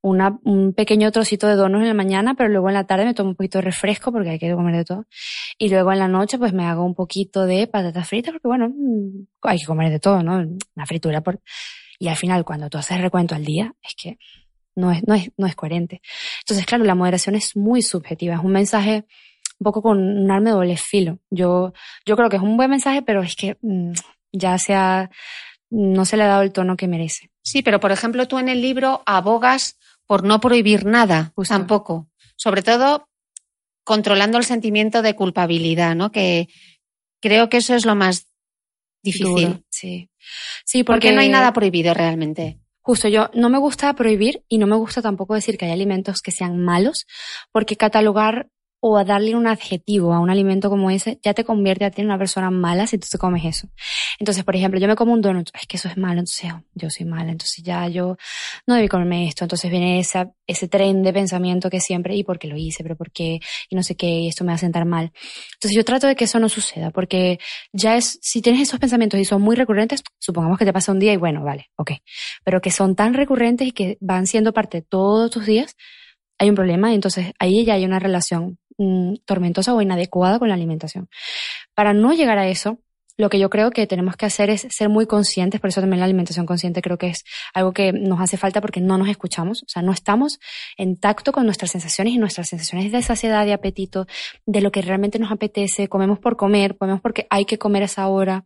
un pequeño trocito de donuts en la mañana, pero luego en la tarde me tomo un poquito de refresco porque hay que comer de todo. Y luego en la noche pues me hago un poquito de patatas fritas porque bueno, mm, hay que comer de todo, ¿no? Una fritura por... Y al final cuando tú haces recuento al día, es que no es, no es, no es coherente. Entonces, claro, la moderación es muy subjetiva, es un mensaje un poco con un arma de doble filo. Yo, yo creo que es un buen mensaje, pero es que mmm, ya se ha, no se le ha dado el tono que merece. Sí, pero por ejemplo tú en el libro abogas por no prohibir nada, Justo. tampoco. Sobre todo controlando el sentimiento de culpabilidad, ¿no? Que creo que eso es lo más difícil. Duro, sí. Sí, porque... porque no hay nada prohibido realmente. Justo, yo no me gusta prohibir y no me gusta tampoco decir que hay alimentos que sean malos, porque catalogar o a darle un adjetivo a un alimento como ese ya te convierte a ti en una persona mala si tú te comes eso. Entonces, por ejemplo, yo me como un donut, es que eso es malo, entonces oh, yo soy mala, entonces ya yo no debí comerme esto, entonces viene esa, ese tren de pensamiento que siempre, ¿y por qué lo hice? ¿Pero por qué? Y no sé qué, y esto me va a sentar mal. Entonces yo trato de que eso no suceda, porque ya es, si tienes esos pensamientos y son muy recurrentes, supongamos que te pasa un día y bueno, vale, ok, pero que son tan recurrentes y que van siendo parte de todos tus días, hay un problema entonces ahí ya hay una relación tormentosa o inadecuada con la alimentación. Para no llegar a eso, lo que yo creo que tenemos que hacer es ser muy conscientes, por eso también la alimentación consciente creo que es algo que nos hace falta porque no nos escuchamos, o sea, no estamos en tacto con nuestras sensaciones y nuestras sensaciones de saciedad, de apetito, de lo que realmente nos apetece, comemos por comer, comemos porque hay que comer a esa hora.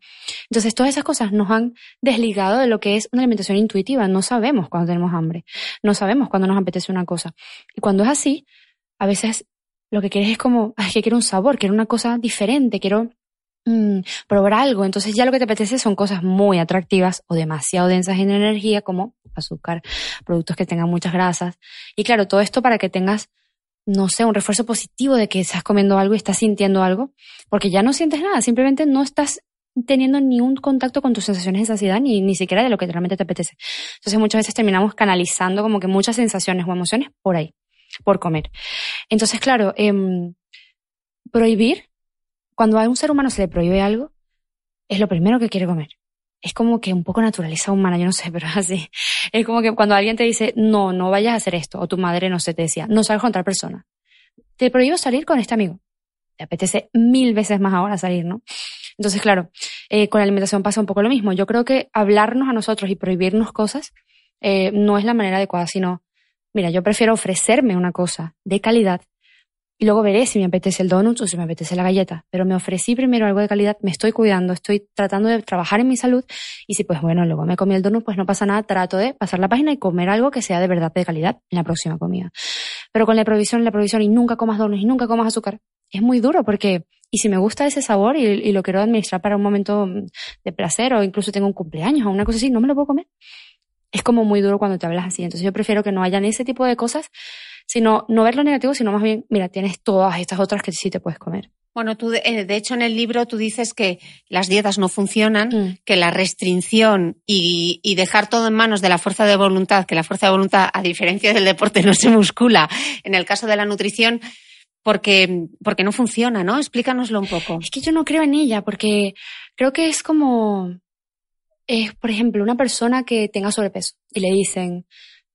Entonces, todas esas cosas nos han desligado de lo que es una alimentación intuitiva, no sabemos cuando tenemos hambre, no sabemos cuando nos apetece una cosa. Y cuando es así, a veces lo que quieres es como, ay, que quiero un sabor, quiero una cosa diferente, quiero mmm, probar algo. Entonces ya lo que te apetece son cosas muy atractivas o demasiado densas en energía, como azúcar, productos que tengan muchas grasas. Y claro, todo esto para que tengas, no sé, un refuerzo positivo de que estás comiendo algo y estás sintiendo algo, porque ya no sientes nada, simplemente no estás teniendo ni un contacto con tus sensaciones de saciedad ni, ni siquiera de lo que realmente te apetece. Entonces muchas veces terminamos canalizando como que muchas sensaciones o emociones por ahí por comer. Entonces, claro, eh, prohibir, cuando a un ser humano se le prohíbe algo, es lo primero que quiere comer. Es como que un poco naturaleza humana, yo no sé, pero es así. Es como que cuando alguien te dice, no, no vayas a hacer esto, o tu madre, no sé, te decía, no salgas con otra persona. Te prohíbo salir con este amigo. Te apetece mil veces más ahora salir, ¿no? Entonces, claro, eh, con la alimentación pasa un poco lo mismo. Yo creo que hablarnos a nosotros y prohibirnos cosas eh, no es la manera adecuada, sino mira, yo prefiero ofrecerme una cosa de calidad y luego veré si me apetece el donut o si me apetece la galleta. Pero me ofrecí primero algo de calidad, me estoy cuidando, estoy tratando de trabajar en mi salud y si pues bueno, luego me comí el donut, pues no pasa nada, trato de pasar la página y comer algo que sea de verdad de calidad en la próxima comida. Pero con la prohibición, la prohibición y nunca comas donuts y nunca comas azúcar, es muy duro porque y si me gusta ese sabor y, y, lo quiero administrar para un momento de placer o incluso tengo un cumpleaños o una cosa así, no me lo puedo comer. Es como muy duro cuando te hablas así. Entonces yo prefiero que no hayan ese tipo de cosas, sino no ver lo negativo, sino más bien, mira, tienes todas estas otras que sí te puedes comer. Bueno, tú, eh, de hecho, en el libro tú dices que las dietas no funcionan, mm. que la restricción y, y, dejar todo en manos de la fuerza de voluntad, que la fuerza de voluntad, a diferencia del deporte, no se muscula. En el caso de la nutrición, porque, porque no funciona, ¿no? Explícanoslo un poco. Es que yo no creo en ella, porque creo que es como, es, por ejemplo, una persona que tenga sobrepeso y le dicen,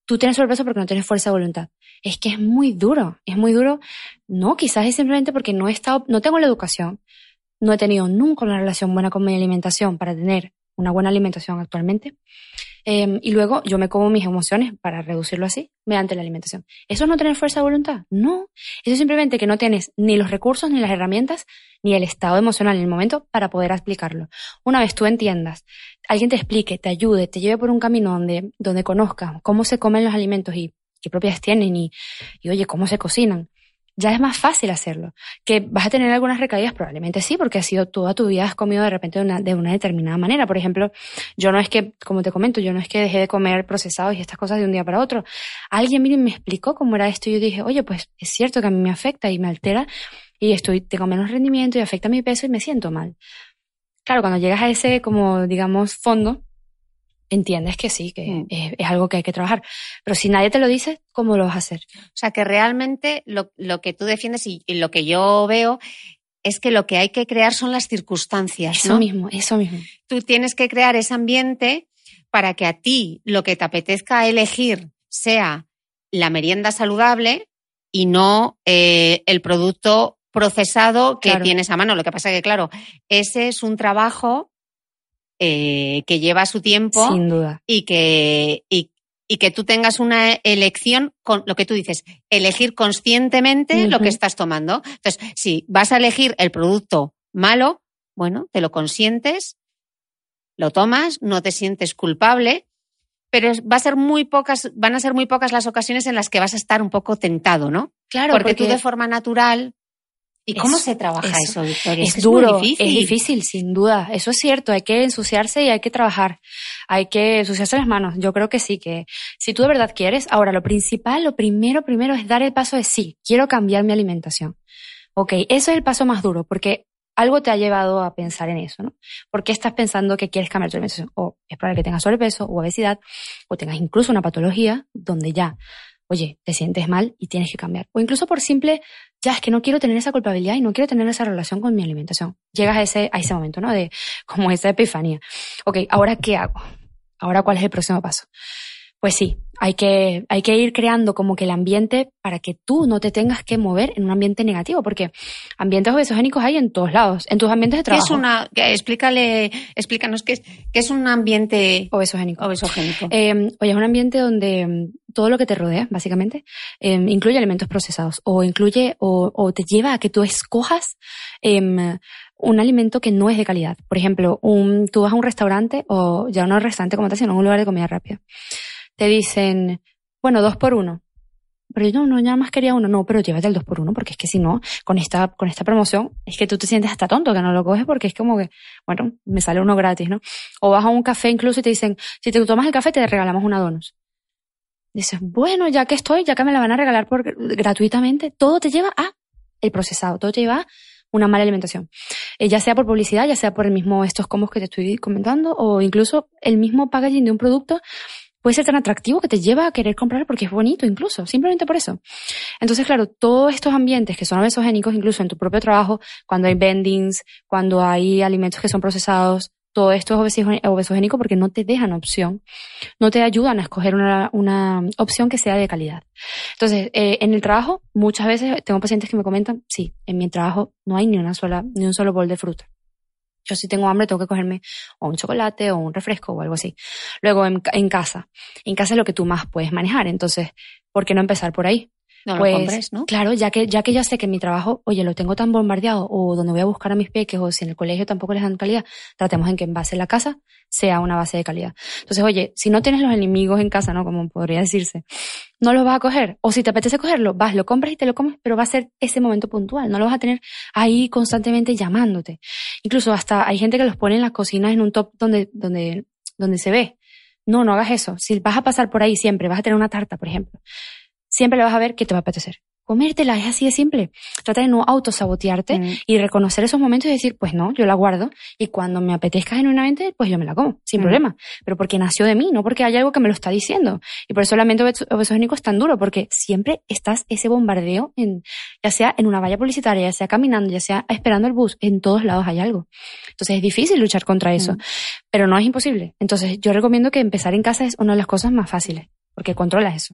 tú tienes sobrepeso porque no tienes fuerza de voluntad. Es que es muy duro, es muy duro. No, quizás es simplemente porque no he estado, no tengo la educación, no he tenido nunca una relación buena con mi alimentación para tener una buena alimentación actualmente. Eh, y luego yo me como mis emociones para reducirlo así, mediante la alimentación. ¿Eso es no tener fuerza de voluntad? No. Eso es simplemente que no tienes ni los recursos, ni las herramientas, ni el estado emocional en el momento para poder explicarlo. Una vez tú entiendas, alguien te explique, te ayude, te lleve por un camino donde, donde conozcas cómo se comen los alimentos y qué propiedades tienen y, y oye, cómo se cocinan ya es más fácil hacerlo. Que vas a tener algunas recaídas, probablemente sí, porque ha sido toda tu vida has comido de repente de una, de una determinada manera. Por ejemplo, yo no es que, como te comento, yo no es que dejé de comer procesados y estas cosas de un día para otro. Alguien, miren, me explicó cómo era esto y yo dije, oye, pues es cierto que a mí me afecta y me altera y estoy, tengo menos rendimiento y afecta mi peso y me siento mal. Claro, cuando llegas a ese, como digamos, fondo, entiendes que sí, que mm. es, es, algo que hay que trabajar. Pero si nadie te lo dice, ¿cómo lo vas a hacer? O sea, que realmente lo, lo que tú defiendes y, y, lo que yo veo es que lo que hay que crear son las circunstancias. Eso ¿no? mismo, eso mismo. Tú tienes que crear ese ambiente para que a ti lo que te apetezca elegir sea la merienda saludable y no eh, el producto procesado que claro. tienes a mano. Lo que pasa que, claro, ese es un trabajo eh, que lleva su tiempo. Sin duda. Y que, y, y, que tú tengas una elección con lo que tú dices, elegir conscientemente uh -huh. lo que estás tomando. Entonces, si vas a elegir el producto malo, bueno, te lo consientes, lo tomas, no te sientes culpable, pero va a ser muy pocas, van a ser muy pocas las ocasiones en las que vas a estar un poco tentado, ¿no? Claro, porque, porque tú de forma natural ¿Y cómo se trabaja eso, eso Victoria? Es, es duro, difícil. es difícil, sin duda. Eso es cierto, hay que ensuciarse y hay que trabajar. Hay que ensuciarse las manos. Yo creo que sí, que si tú de verdad quieres, ahora lo principal, lo primero, primero es dar el paso de sí, quiero cambiar mi alimentación. Ok, eso es el paso más duro, porque algo te ha llevado a pensar en eso, ¿no? ¿Por qué estás pensando que quieres cambiar tu alimentación? O es probable que tengas sobrepeso o obesidad, o tengas incluso una patología donde ya oye, te sientes mal y tienes que cambiar. O incluso por simple, ya es que no quiero tener esa culpabilidad y no quiero tener esa relación con mi alimentación. Llegas a ese, a ese momento, ¿no? De como esa epifanía. Ok, ¿ahora qué hago? ¿Ahora cuál es el próximo paso? Pues sí, hay que, hay que ir creando como que el ambiente para que tú no te tengas que mover en un ambiente negativo, porque ambientes obesogénicos hay en todos lados, en tus ambientes de trabajo. ¿Qué es una, explícale, explícanos qué es, qué es un ambiente obesogénico? obesogénico. Eh, oye, es un ambiente donde todo lo que te rodea, básicamente, eh, incluye alimentos procesados o incluye o, o, te lleva a que tú escojas eh, un alimento que no es de calidad. Por ejemplo, un, tú vas a un restaurante o ya no un restaurante como tal, sino un lugar de comida rápida te dicen, bueno, dos por uno. Pero yo no, no, nada más quería uno. No, pero llévate el dos por uno, porque es que si no, con esta, con esta promoción, es que tú te sientes hasta tonto que no lo coges porque es como que, bueno, me sale uno gratis, ¿no? O vas a un café incluso y te dicen, si te tomas el café te regalamos una donos. Dices, bueno, ya que estoy, ya que me la van a regalar por, gratuitamente, todo te lleva a el procesado, todo te lleva a una mala alimentación. Eh, ya sea por publicidad, ya sea por el mismo estos combos que te estoy comentando, o incluso el mismo packaging de un producto puede ser tan atractivo que te lleva a querer comprar porque es bonito incluso, simplemente por eso. Entonces, claro, todos estos ambientes que son obesogénicos, incluso en tu propio trabajo, cuando hay vendings, cuando hay alimentos que son procesados, todo esto es obesogénico porque no te dejan opción, no te ayudan a escoger una, una opción que sea de calidad. Entonces, eh, en el trabajo, muchas veces tengo pacientes que me comentan, sí, en mi trabajo no hay ni una sola, ni un solo bol de fruta. Yo si tengo hambre tengo que cogerme o un chocolate o un refresco o algo así. Luego en, en, casa. En casa es lo que tú más puedes manejar. Entonces, ¿por qué no empezar por ahí? No lo pues, compres, ¿no? Claro, ya que, ya que yo sé que mi trabajo, oye, lo tengo tan bombardeado, o donde voy a buscar a mis peques, o si en el colegio tampoco les dan calidad, tratemos en que en base a la casa sea una base de calidad. Entonces, oye, si no tienes los enemigos en casa, ¿no? Como podría decirse, no los vas a coger. O si te apetece cogerlo, vas, lo compras y te lo comes, pero va a ser ese momento puntual. No lo vas a tener ahí constantemente llamándote. Incluso hasta hay gente que los pone en las cocinas en un top donde, donde, donde se ve. No, no hagas eso. Si vas a pasar por ahí siempre, vas a tener una tarta, por ejemplo siempre le vas a ver que te va a apetecer. Comértela es así de simple. Trata de no autosabotearte Mm. y reconocer esos momentos y decir, pues no, yo la guardo y cuando me apetezca genuinamente, pues yo me la como, sin Mm. problema. Pero porque nació de mí, no porque hay algo que me lo está diciendo. Y por eso el lamento obeso- obesogénico es tan duro, porque siempre estás ese bombardeo, en, ya sea en una valla publicitaria, ya sea caminando, ya sea esperando el bus, en todos lados hay algo. Entonces es difícil luchar contra eso, Mm. pero no es imposible. Entonces yo recomiendo que empezar en casa es una de las cosas más fáciles, porque controlas eso.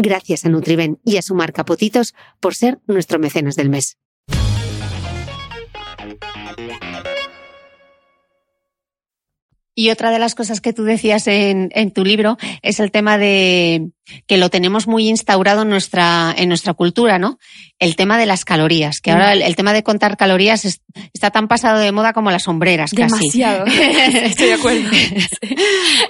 Gracias a Nutriben y a su marca por ser nuestro mecenas del mes. Y otra de las cosas que tú decías en, en, tu libro es el tema de que lo tenemos muy instaurado en nuestra, en nuestra cultura, ¿no? El tema de las calorías, que ahora el, el tema de contar calorías es, está tan pasado de moda como las sombreras, Demasiado. casi. Estoy de acuerdo.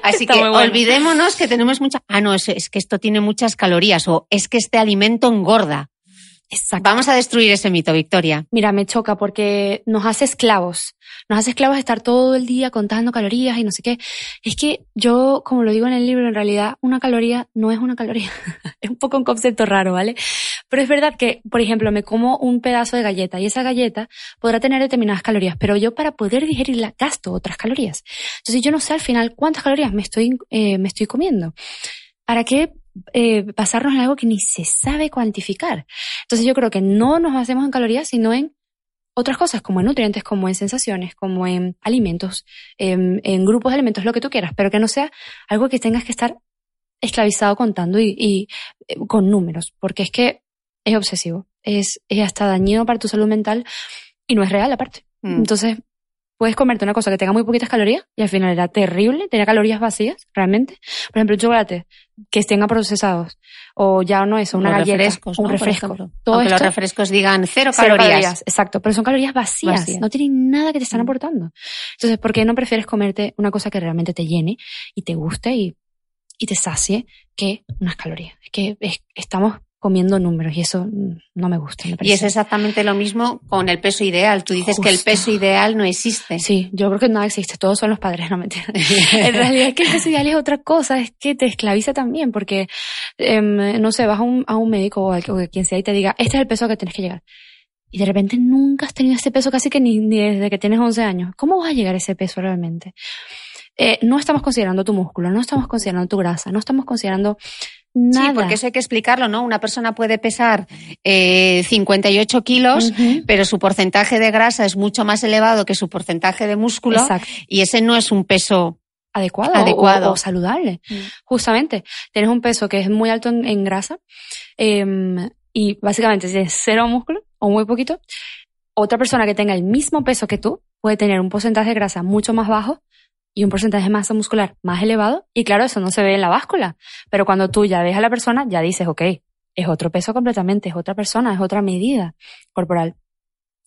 Así Está que bueno. olvidémonos que tenemos mucha, ah, no, es, es que esto tiene muchas calorías o es que este alimento engorda. Exacto. Vamos a destruir ese mito, Victoria. Mira, me choca porque nos hace esclavos. Nos hace esclavos de estar todo el día contando calorías y no sé qué. Es que yo, como lo digo en el libro, en realidad una caloría no es una caloría. es un poco un concepto raro, ¿vale? Pero es verdad que, por ejemplo, me como un pedazo de galleta y esa galleta podrá tener determinadas calorías, pero yo para poder digerirla gasto otras calorías. Entonces yo no sé al final cuántas calorías me estoy, eh, me estoy comiendo. ¿Para qué eh, basarnos en algo que ni se sabe cuantificar? Entonces yo creo que no nos basemos en calorías, sino en otras cosas, como en nutrientes, como en sensaciones, como en alimentos, en, en, grupos de alimentos, lo que tú quieras, pero que no sea algo que tengas que estar esclavizado contando y, y eh, con números, porque es que es obsesivo, es, es hasta dañino para tu salud mental y no es real aparte. Mm. Entonces, puedes comerte una cosa que tenga muy poquitas calorías y al final era terrible, tenía calorías vacías, realmente. Por ejemplo, un chocolate que tenga procesados o ya no eso, una los galleta, refrescos, un ¿no? refresco. Todo Aunque esto, los refrescos digan cero, cero calorías. calorías. Exacto, pero son calorías vacías, Vacías. no tienen nada que te están Mm. aportando. Entonces, ¿por qué no prefieres comerte una cosa que realmente te llene y te guste y, y te sacie que unas calorías? Es que es- estamos comiendo números y eso no me gusta. me Y es exactamente lo mismo con el peso ideal. Tú dices que el peso ideal no existe. Sí, yo creo que nada existe, todos son los padres, no mentira. en realidad es que el peso ideal es otra cosa, es que te esclaviza también, porque, em, no sé, vas a un, a un médico o a, o a quien sea y te diga, este es el peso que tienes que llegar. Y de repente nunca has tenido ese peso casi que ni, ni desde que tienes 11 años. ¿Cómo vas a llegar a ese peso realmente? Eh, no estamos considerando tu músculo, no estamos considerando tu grasa, no estamos considerando nada. Sí, porque eso hay que explicarlo, ¿no? Una persona puede pesar eh, 58 kilos, pero su porcentaje de grasa es mucho más elevado que su porcentaje de músculo Exacto. y ese no es un peso adecuado, Adecuado. O, o saludable. Mm. Justamente, tienes un peso que es muy alto en, en grasa em, y básicamente tienes cero músculo o muy poquito. Otra persona que tenga el mismo peso que tú puede tener un porcentaje de grasa mucho más bajo y un porcentaje de masa muscular más elevado. Y claro, eso no se ve en la báscula. Pero cuando tú ya ves a la persona, ya dices, ok, es otro peso completamente, es otra persona, es otra medida corporal.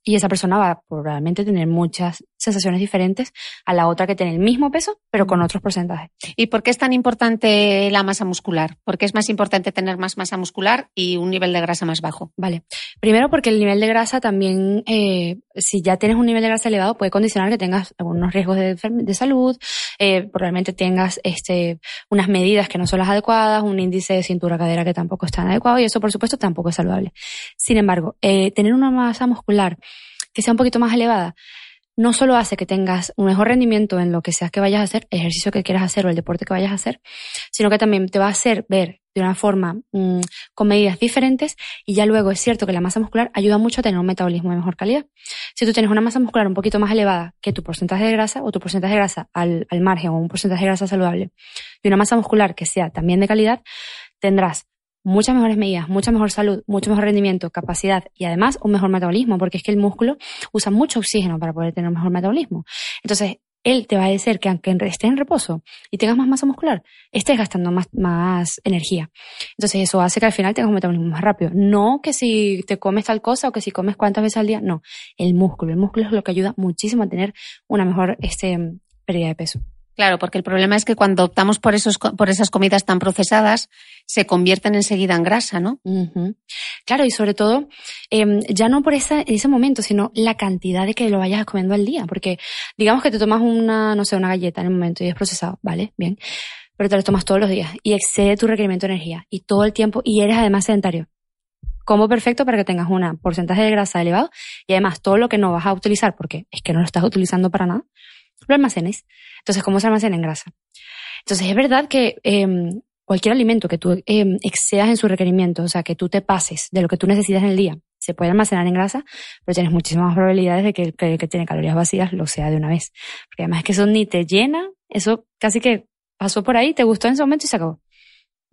Y esa persona va probablemente tener muchas sensaciones diferentes a la otra que tiene el mismo peso, pero con otros porcentajes. ¿Y por qué es tan importante la masa muscular? ¿Por qué es más importante tener más masa muscular y un nivel de grasa más bajo? Vale. Primero porque el nivel de grasa también, eh, si ya tienes un nivel de grasa elevado, puede condicionar que tengas algunos riesgos de, salud, eh, probablemente tengas este, unas medidas que no son las adecuadas, un índice de cintura-cadera que tampoco es tan adecuado y eso, por supuesto, tampoco es saludable. Sin embargo, eh, tener una masa muscular que sea un poquito más elevada no solo hace que tengas un mejor rendimiento en lo que sea que vayas a hacer, ejercicio que quieras hacer o el deporte que vayas a hacer, sino que también te va a hacer ver de una forma mm, con medidas diferentes y ya luego es cierto que la masa muscular ayuda mucho a tener un metabolismo de mejor calidad. Si tú tienes una masa muscular un poquito más elevada que tu porcentaje de grasa o tu porcentaje de grasa al, al margen o un porcentaje de grasa saludable y una masa muscular que sea también de calidad, tendrás muchas mejores medidas, mucha mejor salud, mucho mejor rendimiento, capacidad y además un mejor metabolismo, porque es que el músculo usa mucho oxígeno para poder tener un mejor metabolismo. Entonces, él te va a decir que aunque estés en reposo y tengas más masa muscular, estés gastando más, más energía. Entonces, eso hace que al final tengas un metabolismo más rápido. No que si te comes tal cosa o que si comes cuántas veces al día, no. El músculo. El músculo es lo que ayuda muchísimo a tener una mejor este, pérdida de peso. Claro, porque el problema es que cuando optamos por, esos, por esas comidas tan procesadas, se convierten enseguida en grasa, ¿no? Ujú. Claro, y sobre todo, em, ya no por esa, ese momento, sino la cantidad de que lo vayas comiendo al día. Porque digamos que te tomas una, no sé, una galleta en el momento y es procesado, ¿vale? Bien. Pero te lo tomas todos los días y excede tu requerimiento de energía y todo el tiempo y eres además sedentario. Como perfecto para que tengas un porcentaje de grasa elevado y además todo lo que no vas a utilizar, porque es que no lo estás utilizando para nada, lo almacenes. Entonces, ¿cómo se almacena en grasa? Entonces, es verdad que em, cualquier alimento que tú em, excedas en su requerimiento, o sea, que tú te pases de lo que tú necesitas en el día, se puede almacenar en grasa, pero tienes muchísimas probabilidades de que el que, que tiene calorías vacías lo sea de una vez. Porque además es que eso ni te llena, eso casi que pasó por ahí, te gustó en ese momento y se acabó.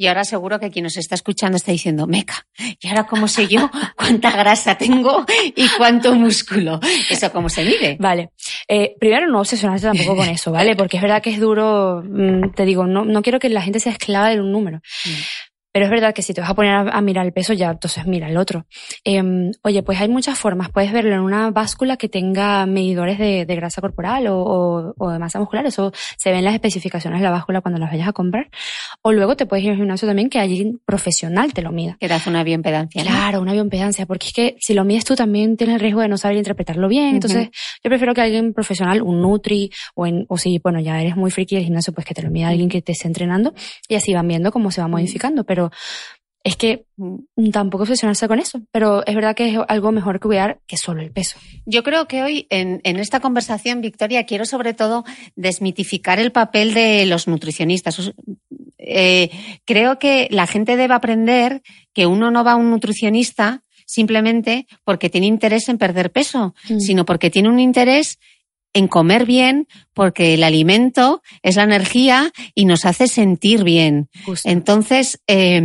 Y ahora seguro que quien nos está escuchando está diciendo, meca, ¿y ahora cómo sé yo cuánta grasa tengo y cuánto músculo? ¿Eso cómo se mide? Vale. Eh, primero, no obsesionarse tampoco con eso, ¿vale? Porque es verdad que es duro, mm, te digo, no, no quiero que la gente sea esclava de un número. Pero es verdad que si te vas a poner a, a mirar el peso, ya entonces mira el otro. Em, oye, pues hay muchas formas. Puedes verlo en una báscula que tenga medidores de, de grasa corporal o, o- o de masa muscular. Eso se ve en las especificaciones de la báscula cuando las vayas a comprar. O luego te puedes ir al gimnasio también que alguien profesional te lo mida. Que te hace una bioimpedancia. ¿no? Claro, una bioimpedancia, porque es que si lo mides tú también tienes el riesgo de no saber interpretarlo bien. Entonces, yo prefiero que alguien profesional, un nutri, o, en, o si, bueno, ya eres muy friki del gimnasio, pues que te lo mida alguien que te esté entrenando y así van viendo cómo se va modificando. Pero es que mm, tampoco obsesionarse con eso. Pero es verdad que es algo mejor que cuidar que solo el peso. Yo creo que hoy en, en esta conversación, Victoria, quiero sobre todo desmitificar el papel de los nutricionistas. Eh, creo que la gente debe aprender que uno no va a un nutricionista simplemente porque tiene interés en perder peso, Mm. sino porque tiene un interés en comer bien, porque el alimento es la energía y nos hace sentir bien. Justo. Entonces, eh,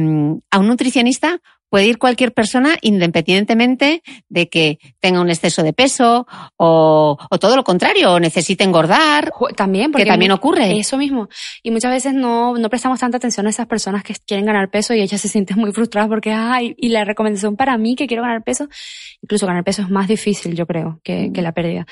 a un nutricionista puede ir cualquier persona independientemente de que tenga un exceso de peso o, o todo lo contrario, o necesite engordar, También, porque que también ocurre. Eso mismo. Y muchas veces no, no prestamos tanta atención a esas personas que quieren ganar peso y ellas se sienten muy frustradas porque, ay, y la recomendación para mí que quiero ganar peso, incluso ganar peso es más difícil, yo creo, que, que la pérdida.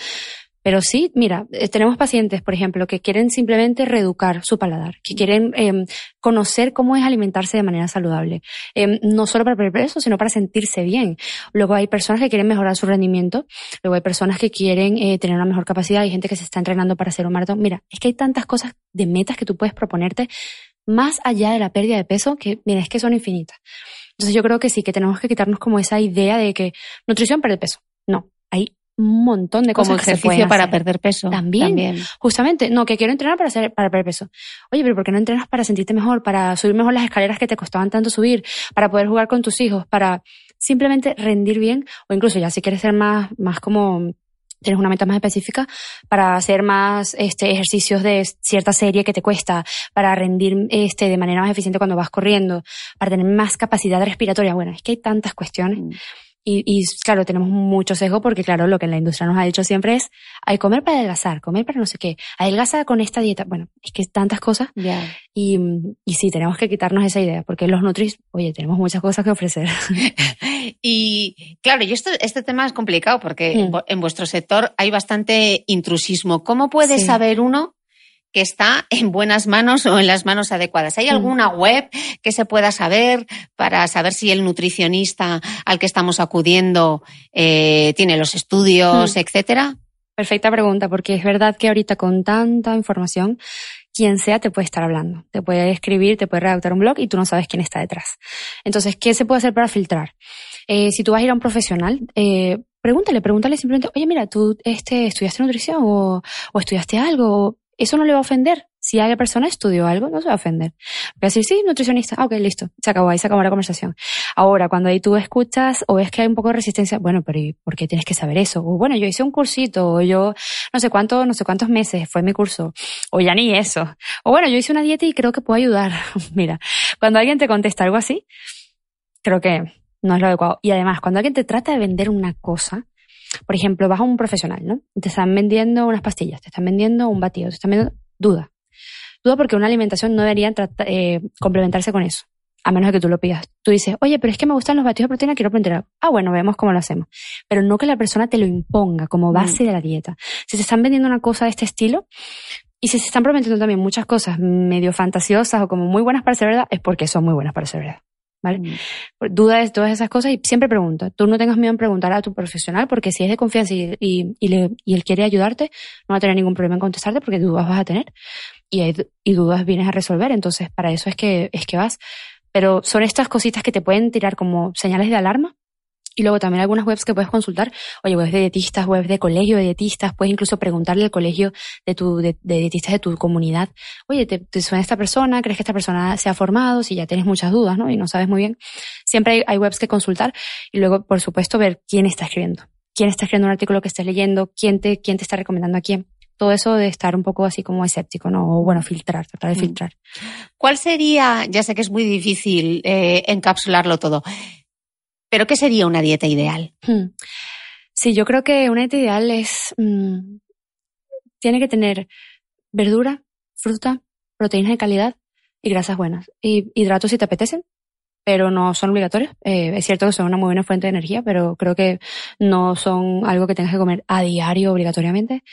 Pero sí, mira, eh, tenemos pacientes, por ejemplo, que quieren simplemente reeducar su paladar, que quieren em, conocer cómo es alimentarse de manera saludable, Em, no solo para perder peso, sino para sentirse bien. Luego hay personas que quieren mejorar su rendimiento, luego hay personas que quieren eh, tener una mejor capacidad, hay gente que se está entrenando para hacer un maratón. Mira, es que hay tantas cosas de metas que tú puedes proponerte más allá de la pérdida de peso que, mira, es que son infinitas. Entonces yo creo que sí, que tenemos que quitarnos como esa idea de que nutrición pierde peso. No, hay un montón de como cosas se ejercicio para hacer. perder peso. También. Justamente, no, que quiero entrenar para hacer, para perder peso. Oye, pero ¿por qué no entrenas para sentirte mejor, para subir mejor las escaleras que te costaban tanto subir, para poder jugar con tus hijos, para simplemente rendir bien, o incluso ya si quieres ser más, más como tienes una meta más específica para hacer más este, ejercicios de cierta serie que te cuesta, para rendir este, de manera más eficiente cuando vas corriendo, para tener más capacidad respiratoria. Bueno, es que hay tantas cuestiones. Mm. Y, y, claro, tenemos mucho sesgo porque, claro, lo que la industria nos ha dicho siempre es, hay comer para adelgazar, comer para no sé qué, adelgaza con esta dieta. Bueno, es que tantas cosas. Y, y sí, tenemos que quitarnos esa idea porque los Nutris, oye, tenemos muchas cosas que ofrecer. y claro, y esto, este tema es complicado porque mm. en vuestro sector hay bastante intrusismo. ¿Cómo puede saber uno que está en buenas manos o en las manos adecuadas. ¿Hay alguna web que se pueda saber para saber si el nutricionista al que estamos acudiendo eh, tiene los estudios, mm. etcétera? Perfecta pregunta, porque es verdad que ahorita con tanta información, quien sea te puede estar hablando, te puede escribir, te puede redactar un blog y tú no sabes quién está detrás. Entonces, ¿qué se puede hacer para filtrar? Eh, si tú vas a ir a un profesional, eh, pregúntale, pregúntale simplemente, oye, mira, tú este, estudiaste nutrición o, o estudiaste algo, eso no le va a ofender. Si hay persona estudió algo, no se va a ofender. Va a decir, sí, nutricionista. Ah, ok, listo. Se acabó, ahí se acabó la conversación. Ahora, cuando ahí tú escuchas o ves que hay un poco de resistencia, bueno, pero ¿y por qué tienes que saber eso? O bueno, yo hice un cursito, o yo no sé cuánto, no sé cuántos meses fue mi curso. O ya ni eso. O bueno, yo hice una dieta y creo que puedo ayudar. Mira, cuando alguien te contesta algo así, creo que no es lo adecuado. Y además, cuando alguien te trata de vender una cosa, por ejemplo, vas a un profesional, ¿no? Te están vendiendo unas pastillas, te están vendiendo un batido, te están vendiendo duda. Duda porque una alimentación no debería eh, complementarse con eso, a menos de que tú lo pidas. Tú dices, oye, pero es que me gustan los batidos de proteína, quiero aprender Ah, bueno, vemos cómo lo hacemos. Pero no que la persona te lo imponga como base mm. de la dieta. Si se están vendiendo una cosa de este estilo, y si se están prometiendo también muchas cosas medio fantasiosas o como muy buenas para ser verdad, es porque son muy buenas para ser verdad. ¿Vale? Mm. Duda de todas esas cosas y siempre pregunta. Tú no tengas miedo en preguntar a tu profesional porque si es de confianza y, y, y, él quiere ayudarte, no va a tener ningún problema en contestarte porque dudas vas a tener y, hay, y dudas vienes a resolver. Entonces, para eso es que, es que vas. Pero son estas cositas que te pueden tirar como señales de alarma y luego también algunas webs que puedes consultar, oye, webs de dietistas, webs de colegio de dietistas, puedes incluso preguntarle al colegio de tu, de, dietistas de tu comunidad, oye, ¿te, ¿te, suena esta persona? ¿Crees que esta persona se ha formado? Si ya tienes muchas dudas, ¿no? Y no sabes muy bien. Siempre hay, hay webs que consultar y luego, por supuesto, ver quién está escribiendo. Quién está escribiendo un artículo que estés leyendo, quién te, quién te está recomendando a quién todo eso de estar un poco así como escéptico, ¿no? O bueno, filtrar, tratar de mm. filtrar. ¿Cuál sería, ya sé que es muy difícil eh, encapsularlo todo, pero ¿qué sería una dieta ideal? Hmm. Sí, yo creo que una dieta ideal es, mm, tiene que tener verdura, fruta, proteínas de calidad y grasas buenas. Y hidratos si te apetecen, pero no son obligatorios. Eh, es cierto que son una muy buena fuente de energía, pero creo que no son algo que tengas que comer a diario obligatoriamente.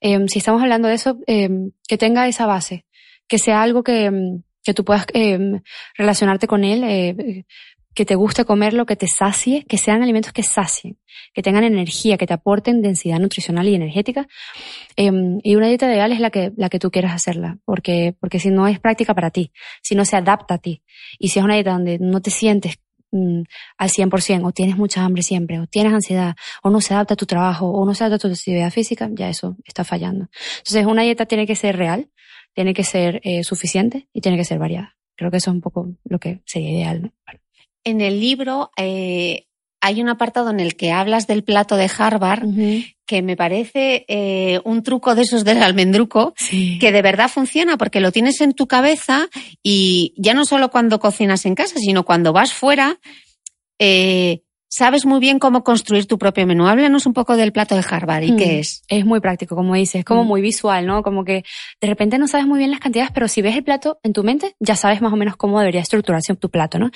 Em, si estamos hablando de eso, em, que tenga esa base, que sea algo que, em, que tú puedas relacionarte con él, eh, que te guste comerlo, que te sacie, que sean alimentos que sacien, que tengan energía, que te aporten densidad nutricional y energética. Em, y una dieta ideal es la que, la que tú quieras hacerla, porque, porque si no es práctica para ti, si no se adapta a ti, y si es una dieta donde no te sientes mm, al 100%, o tienes mucha hambre siempre, o tienes ansiedad, o no se adapta a tu trabajo, o no se adapta a tu actividad física, ya eso está fallando. Entonces, una dieta tiene que ser real, tiene que ser eh, suficiente y tiene que ser variada. Creo que eso es un poco lo que sería ideal. En el libro eh, hay un apartado en el que hablas del plato de Harvard que me parece eh, un truco de esos del almendruco que de verdad funciona porque lo tienes en tu cabeza y ya no solo cuando cocinas en casa, sino cuando vas fuera. Eh, sabes muy bien cómo construir tu propio menú. Háblanos un poco del plato de Harvard y qué hmm. es. Es muy práctico, como dices, es como hmm. muy visual, ¿no? Como que de repente no sabes muy bien las cantidades, pero si ves el plato en tu mente, ya sabes más o menos cómo debería estructurarse tu plato, ¿no?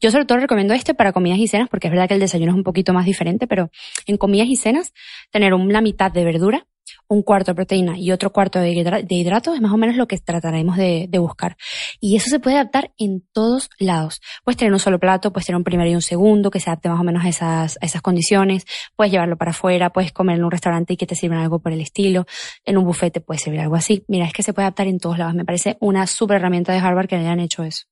Yo sobre todo recomiendo este para comidas y cenas, porque es verdad que el desayuno es un poquito más diferente, pero en comidas y cenas, tener una mitad de verdura, un cuarto de proteína y otro cuarto de, hidratos es más o menos lo que trataremos de, buscar. Y eso se puede adaptar en todos lados. Puedes tener un solo plato, puedes tener un primero y un segundo que se adapte más o menos a esas, a esas condiciones. Puedes llevarlo para afuera, puedes comer en un restaurante y que te sirvan algo por el estilo. En un bufete puedes servir algo así. Mira, es que se puede adaptar en todos lados. Me parece una súper herramienta de Harvard que hayan hecho eso.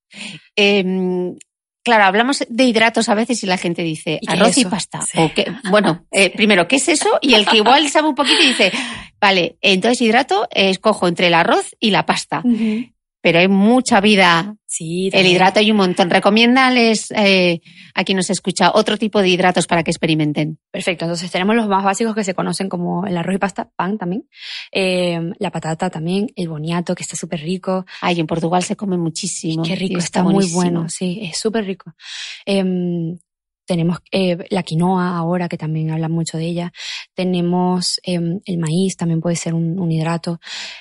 Em, Claro, hablamos de hidratos a veces y la gente dice arroz y pasta. bueno, eh, primero, ¿qué es eso? Y el que igual sabe un poquito y dice, vale, entonces hidrato, escojo entre el arroz y la pasta. Pero hay mucha vida. Sí, El hidrato hay un montón. Recomiéndales eh, a quien nos escucha otro tipo de hidratos para que experimenten. Perfecto, entonces tenemos los más básicos que se conocen como el arroz y pasta, pan también, eh, la patata también, el boniato que está súper rico, Ay, en Portugal se come muchísimo. qué rico, está, muy bueno, sí, es súper rico. Em, tenemos eh, la quinoa ahora, que también hablan mucho de ella. Tenemos em, el maíz, también puede ser un, un hidrato.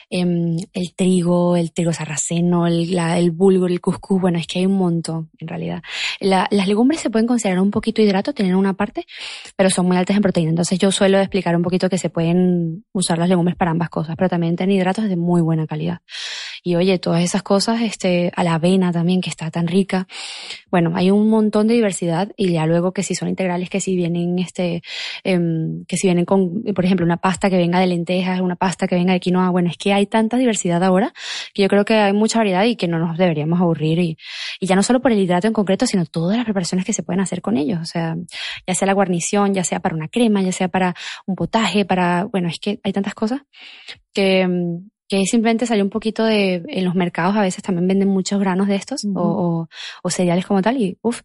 Em, el trigo, el trigo sarraceno, el, la- el bulgur, el cuscús. Bueno, es que hay un montón, en realidad. La- las legumbres se pueden considerar un poquito hidrato, tienen una parte, pero son muy altas en proteína. Entonces yo suelo explicar un poquito que se pueden usar las legumbres para ambas cosas, pero también tienen hidratos de muy buena calidad. Y oye, todas esas cosas, este, a la avena también, que está tan rica. Bueno, hay un montón de diversidad y ya luego que si son integrales, que si vienen, este, em, que si vienen con, por ejemplo, una pasta que venga de lentejas, una pasta que venga de quinoa. Bueno, es que hay tanta diversidad ahora que yo creo que hay mucha variedad y que no nos deberíamos aburrir y, y ya no solo por el hidrato en concreto, sino todas las preparaciones que se pueden hacer con ellos. O sea, ya sea la guarnición, ya sea para una crema, ya sea para un potaje, para, bueno, es que hay tantas cosas que, que simplemente salió un poquito de, en los mercados a veces también venden muchos granos de estos o, o, o cereales como tal y uff,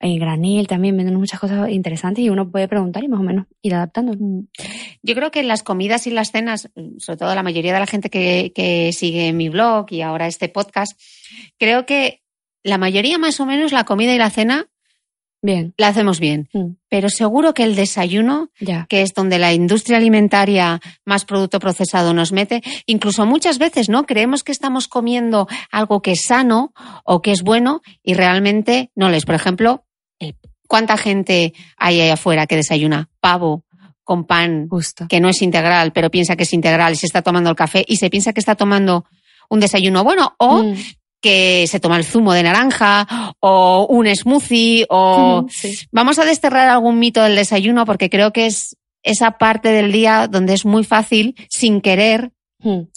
en granel también venden muchas cosas interesantes y uno puede preguntar y más o menos ir adaptando. Yo creo que en las comidas y las cenas, sobre todo la mayoría de la gente que, que sigue mi blog y ahora este podcast, creo que la mayoría más o menos la comida y la cena Bien, la hacemos bien. Mm. Pero seguro que el desayuno, ya. que es donde la industria alimentaria más producto procesado nos mete, incluso muchas veces, ¿no? Creemos que estamos comiendo algo que es sano o que es bueno y realmente no lo es. Por ejemplo, el- ¿cuánta gente hay ahí afuera que desayuna pavo con pan Justo. que no es integral, pero piensa que es integral y se está tomando el café y se piensa que está tomando un desayuno bueno o Mm. Que se toma el zumo de naranja o un smoothie o sí. vamos a desterrar algún mito del desayuno porque creo que es esa parte del día donde es muy fácil sin querer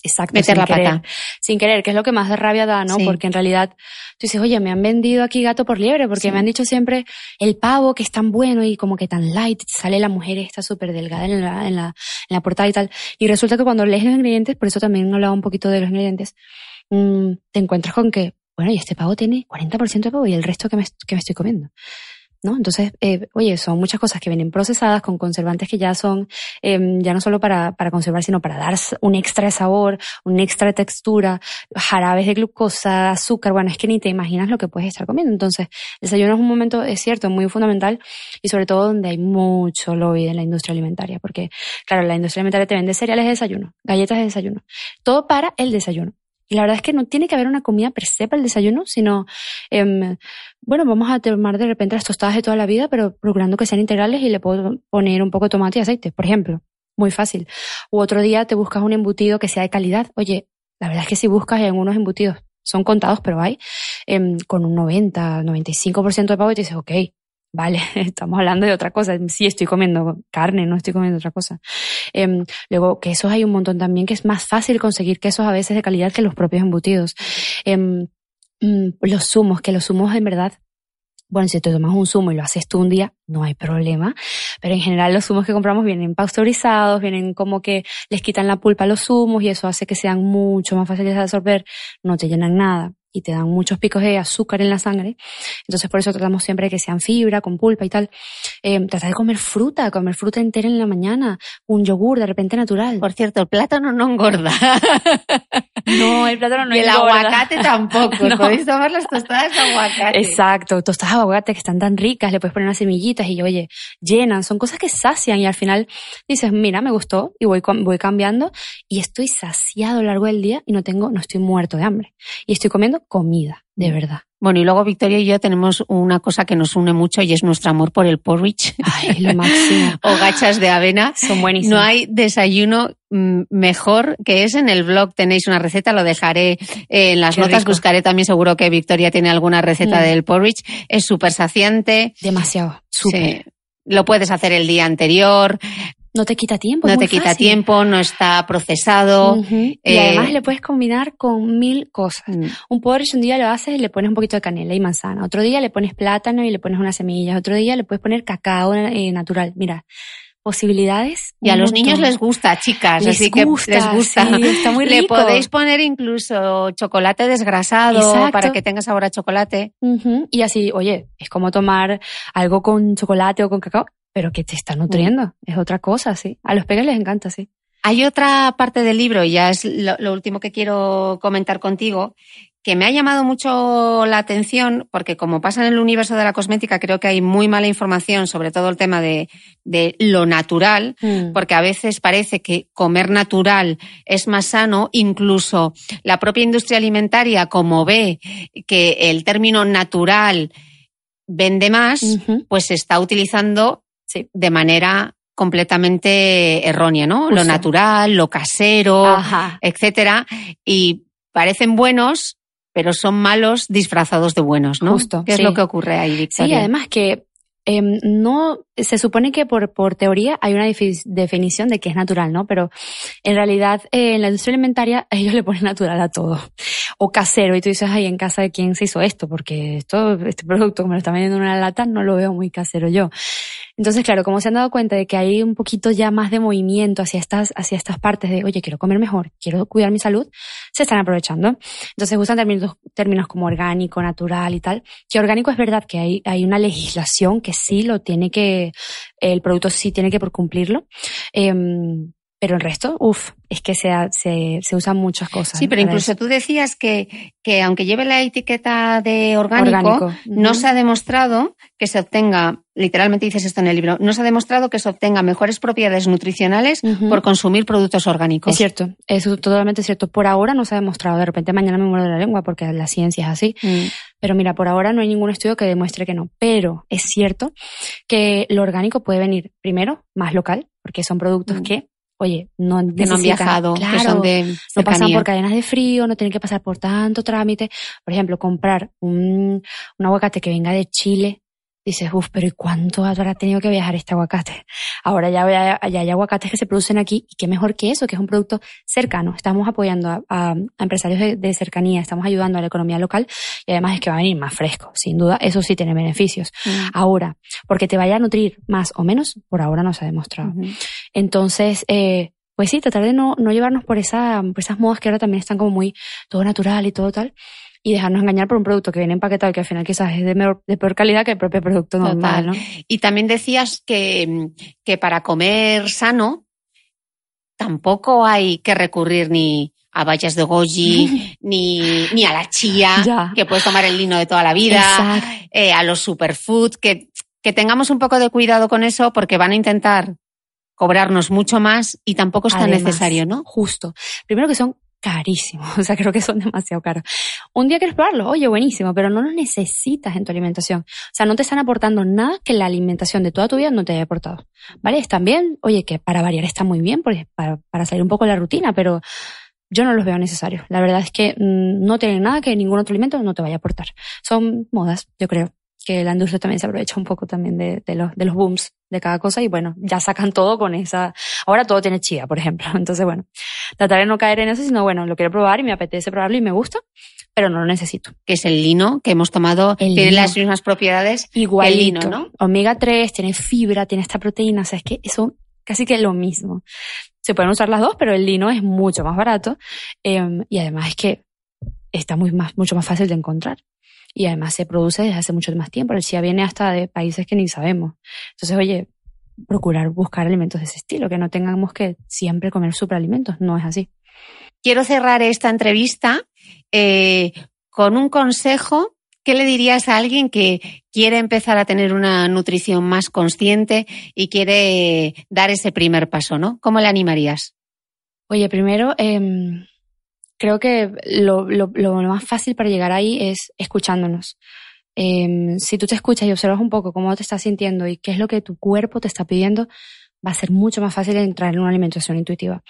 Exacto. meter sin la querer. pata. Sin querer, que es lo que más de rabia da, ¿no? Sí. Porque en realidad tú dices, oye, me han vendido aquí gato por liebre, porque Sí. me han dicho siempre el pavo que es tan bueno y como que tan light, sale la mujer esta súper delgada en la, en, la, en la portada y tal. Y resulta que cuando lees los ingredientes, por eso también hablaba un poquito de los ingredientes, mm, te encuentras con que, bueno, y este pavo tiene 40% de pavo y el resto que me, que me estoy comiendo. ¿No? Entonces, eh, oye, son muchas cosas que vienen procesadas con conservantes que ya son, em, ya no solo para, para conservar, sino para dar un extra de sabor, un extra de textura, jarabes de glucosa, azúcar, bueno, es que ni te imaginas lo que puedes estar comiendo. Entonces, el desayuno es un momento, es cierto, muy fundamental y sobre todo donde hay mucho lobby en la industria alimentaria, porque, claro, la industria alimentaria te vende cereales de desayuno, galletas de desayuno, todo para el desayuno. Y la verdad es que no tiene que haber una comida per se para el desayuno, sino, em, bueno, vamos a tomar de repente las tostadas de toda la vida, pero procurando que sean integrales y le puedo poner un poco de tomate y aceite, por ejemplo. Muy fácil. U otro día te buscas un embutido que sea de calidad. Oye, la verdad es que si buscas hay algunos embutidos, son contados, pero hay, em, con un 90, 95% de pavo y te dices, ok, vale, estamos hablando de otra cosa. Sí, estoy comiendo carne, no estoy comiendo otra cosa. Em, luego, quesos hay un montón también, que es más fácil conseguir quesos a veces de calidad que los propios embutidos. Em, mm, los zumos, que los zumos en verdad, bueno, si te tomas un zumo y lo haces tú un día, no hay problema. Pero en general los zumos que compramos vienen pasteurizados, vienen como que les quitan la pulpa a los zumos y eso hace que sean mucho más fáciles de absorber, no te llenan nada y te dan muchos picos de azúcar en la sangre. Entonces por eso tratamos siempre que sean fibra, con pulpa y tal. Eh, tratar de comer fruta, comer fruta entera en la mañana, un yogur de repente natural. Por cierto, el plátano no engorda. No, el plátano no y el engorda. aguacate tampoco. No. Podéis tomar las tostadas de aguacate. Exacto, tostadas de aguacate que están tan ricas, le puedes poner unas semillitas y oye, llenan, son cosas que sacian y al final dices, mira, me gustó y voy, voy cambiando y estoy saciado a lo largo del día y no tengo, no estoy muerto de hambre. Y estoy comiendo comida, de verdad. Bueno, y luego Victoria y yo tenemos una cosa que nos une mucho y es nuestro amor por el porridge Ay, lo máximo. o gachas de avena. Son buenísimos. No hay desayuno mm, mejor que es en el blog. Tenéis una receta, lo dejaré eh, en las Qué notas. rico. Buscaré también, seguro que Victoria tiene alguna receta Mm. del porridge. Es súper saciante. Demasiado, súper. Sí. Lo puedes hacer el día anterior, No te quita tiempo. no es te quita fácil. tiempo, no está procesado. Y Eh, además le puedes combinar con mil cosas. Mm. Un porridge un día lo haces y le pones un poquito de canela y manzana. Otro día le pones plátano y le pones unas semillas. Otro día le puedes poner cacao eh, natural. Mira, posibilidades. Y a los niños les gusta, chicas, Les así que gusta, les gusta. sí, está muy Le rico. podéis poner incluso chocolate desgrasado Exacto. para que tenga sabor a chocolate. Y así, oye, es como tomar algo con chocolate o con cacao, pero que te está nutriendo. Es otra cosa, sí. A los peques les encanta, sí. Hay otra parte del libro, y ya es lo, lo último que quiero comentar contigo, que me ha llamado mucho la atención, porque como pasa en el universo de la cosmética, creo que hay muy mala información sobre todo el tema de, de lo natural, porque a veces parece que comer natural es más sano, incluso la propia industria alimentaria, como ve que el término natural vende más, pues se está utilizando Sí. de manera completamente errónea, ¿no? Lo Justo. natural, lo casero, Ajá. etcétera, y parecen buenos, pero son malos disfrazados de buenos, ¿no? Justo, ¿Qué es sí. lo que ocurre ahí, Sí, Victoria? además que em, no se supone que por, por teoría hay una defi- definición de que es natural, ¿no? Pero en realidad eh, en la industria alimentaria ellos le ponen natural a todo. O casero, y tú dices, ay, en casa de quién se hizo esto, porque esto, este producto, como lo están vendiendo en una lata, no lo veo muy casero yo. Entonces, claro, como se han dado cuenta de que hay un poquito ya más de movimiento hacia estas, hacia estas partes de, oye, quiero comer mejor, quiero cuidar mi salud, se están aprovechando. Entonces usan términos, términos como orgánico, natural y tal. Que orgánico es verdad que hay, hay una legislación que sí lo tiene que, el producto sí tiene que por cumplirlo. Em, pero el resto, uff, es que se, ha- se, se usan muchas cosas. Sí, pero incluso eso. tú decías que, que aunque lleve la etiqueta de orgánico, Orgánico. no se ha demostrado que se obtenga, literalmente dices esto en el libro, no se ha demostrado que se obtenga mejores propiedades nutricionales por consumir productos orgánicos. Es cierto, es totalmente cierto. Por ahora no se ha demostrado. De repente mañana me muero de la lengua porque la ciencia es así. Mm. Pero mira, por ahora no hay ningún estudio que demuestre que no. Pero es cierto que lo orgánico puede venir primero más local, porque son productos Mm. que, oye, no, Que no han viajado, claro, que son de no pasan por cadenas de frío, no tienen que pasar por tanto trámite. Por ejemplo, comprar un, un aguacate que venga de Chile, dices, uff, pero ¿y cuánto habrá tenido que viajar este aguacate? Ahora ya, ya, ya hay aguacates que se producen aquí y qué mejor que eso, que es un producto cercano. Estamos apoyando a, a- a empresarios de, de cercanía, estamos ayudando a la economía local y además es que va a venir más fresco, sin duda, eso sí tiene beneficios. Mm. Ahora, porque te vaya a nutrir más o menos, por ahora no se ha demostrado. Entonces, eh, pues sí, tratar de no, no llevarnos por, esa, por esas modas que ahora también están como muy todo natural y todo tal, y dejarnos engañar por un producto que viene empaquetado y que al final quizás es de, mejor- de peor calidad que el propio producto normal, Total. ¿no? Y también decías que, que para comer sano tampoco hay que recurrir ni a bayas de goji, ni, ni a la chía, Ya. que puedes tomar el lino de toda la vida, eh, a los superfoods, que, que tengamos un poco de cuidado con eso porque van a intentar cobrarnos mucho más y tampoco es tan necesario, ¿no? Justo. Primero que son carísimos, o sea, creo que son demasiado caros. Un día quieres probarlo, oye, buenísimo, pero no los necesitas en tu alimentación. O sea, no te están aportando nada que la alimentación de toda tu vida no te haya aportado. ¿Vale? Están bien, oye, que para variar está muy bien, porque para, para salir un poco de la rutina, pero yo no los veo necesarios. La verdad es que mm, no tienen nada que ningún otro alimento no te vaya a aportar. Son modas, yo creo que la industria también se aprovecha un poco también de, de los, de los booms de cada cosa y bueno, ya sacan todo con esa. Ahora todo tiene chía, por ejemplo. Entonces, bueno, tratar de no caer en eso, sino bueno, lo quiero probar y me apetece probarlo y me gusta, pero no lo necesito. Que es el lino que hemos tomado, El tiene lino. las mismas propiedades Igual el lino, ¿no? Omega 3, tiene fibra, tiene esta proteína, o sea, es que son casi que lo mismo. Se pueden usar las dos, pero el lino es mucho más barato eh, y además es que está muy más, mucho más fácil de encontrar. Y además se produce desde hace mucho más tiempo. El chía viene hasta de países que ni sabemos. Entonces, oye, procurar buscar alimentos de ese estilo, que no tengamos que siempre comer superalimentos. No es así. Quiero cerrar esta entrevista eh, con un consejo. ¿Qué le dirías a alguien que quiere empezar a tener una nutrición más consciente y quiere dar ese primer paso, ¿no? ¿Cómo le animarías? Oye, primero, em, creo que lo, lo- lo más fácil para llegar ahí es escuchándonos. Em, si tú te escuchas y observas un poco cómo te estás sintiendo y qué es lo que tu cuerpo te está pidiendo, va a ser mucho más fácil entrar en una alimentación intuitiva.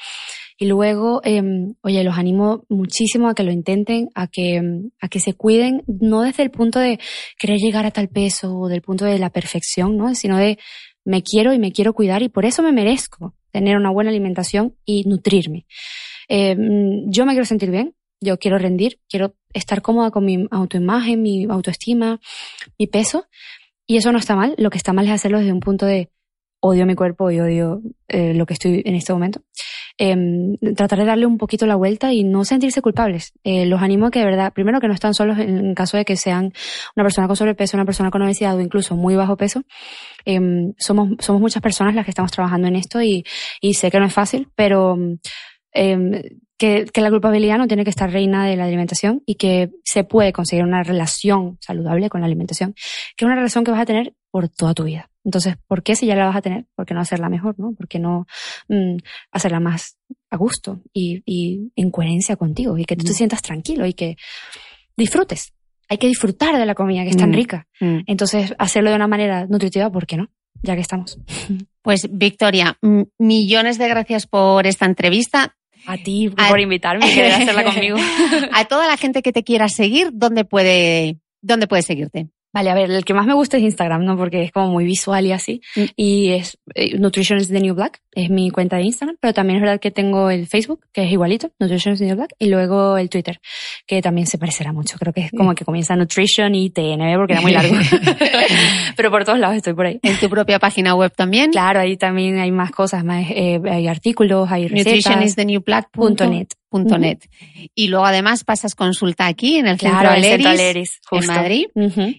Y luego, em, oye, los animo muchísimo a que lo intenten, a que, a que se cuiden, no desde el punto de querer llegar a tal peso o del punto de la perfección, ¿no? Sino de me quiero y me quiero cuidar y por eso me merezco tener una buena alimentación y nutrirme. Eh, mm, yo me quiero sentir bien, yo quiero rendir, quiero estar cómoda con mi autoimagen, mi autoestima, mi peso. Y eso no está mal. Lo que está mal es hacerlo desde un punto de odio mi cuerpo y odio eh, lo que estoy en este momento. Em, tratar de darle un poquito la vuelta y no sentirse culpables. Eh, los animo a que de verdad, primero que no están solos en caso de que sean una persona con sobrepeso, una persona con obesidad o incluso muy bajo peso. Em, somos, somos muchas personas las que estamos trabajando en esto y, y sé que no es fácil, pero em, que, que, la culpabilidad no tiene que estar reina de la alimentación y que se puede conseguir una relación saludable con la alimentación, que es una relación que vas a tener por toda tu vida. Entonces, ¿por qué si ya la vas a tener? ¿Por qué no hacerla mejor? ¿no? ¿Por qué no mm, hacerla más a gusto y, y, en coherencia contigo y que tú te sientas tranquilo y que disfrutes? Hay que disfrutar de la comida que es tan rica. Entonces, hacerlo de una manera nutritiva, ¿por qué no? Ya que estamos. Pues Victoria, millones de gracias por esta entrevista. A ti por invitarme y querer hacerla conmigo. a toda la gente que te quiera seguir, ¿dónde puede, dónde puede seguirte? Vale, a ver, el que más me gusta es Instagram, ¿no? Porque es como muy visual y así. Mm. Y es eh, Nutrition is the New Black, es mi cuenta de Instagram, pero también es verdad que tengo el Facebook, que es igualito, Nutrition is the New Black, y luego el Twitter, que también se parecerá mucho. Creo que es como que comienza Nutrition y TNB porque era muy largo. pero por todos lados estoy por ahí. ¿En tu propia página web también? Claro, ahí también hay más cosas, más, eh, hay artículos, hay recetas. Nutrition is the New Black.net. .net. Y luego además pasas consulta aquí en el Centro Aleris, en Madrid.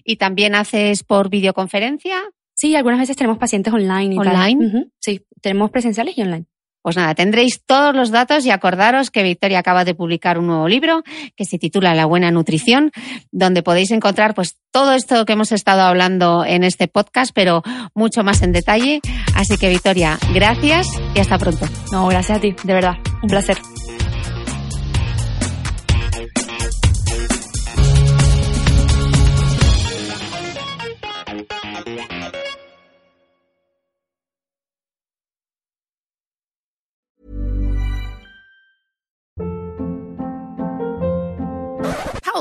Y también haces por videoconferencia. Sí, algunas veces tenemos pacientes online. Y ¿Online? Sí, tenemos presenciales y online. Pues nada, tendréis todos los datos y acordaros que Victoria acaba de publicar un nuevo libro que se titula La buena nutrición, donde podéis encontrar pues todo esto que hemos estado hablando en este podcast, pero mucho más en detalle. Así que Victoria, gracias y hasta pronto. No, gracias a ti, de verdad, un placer.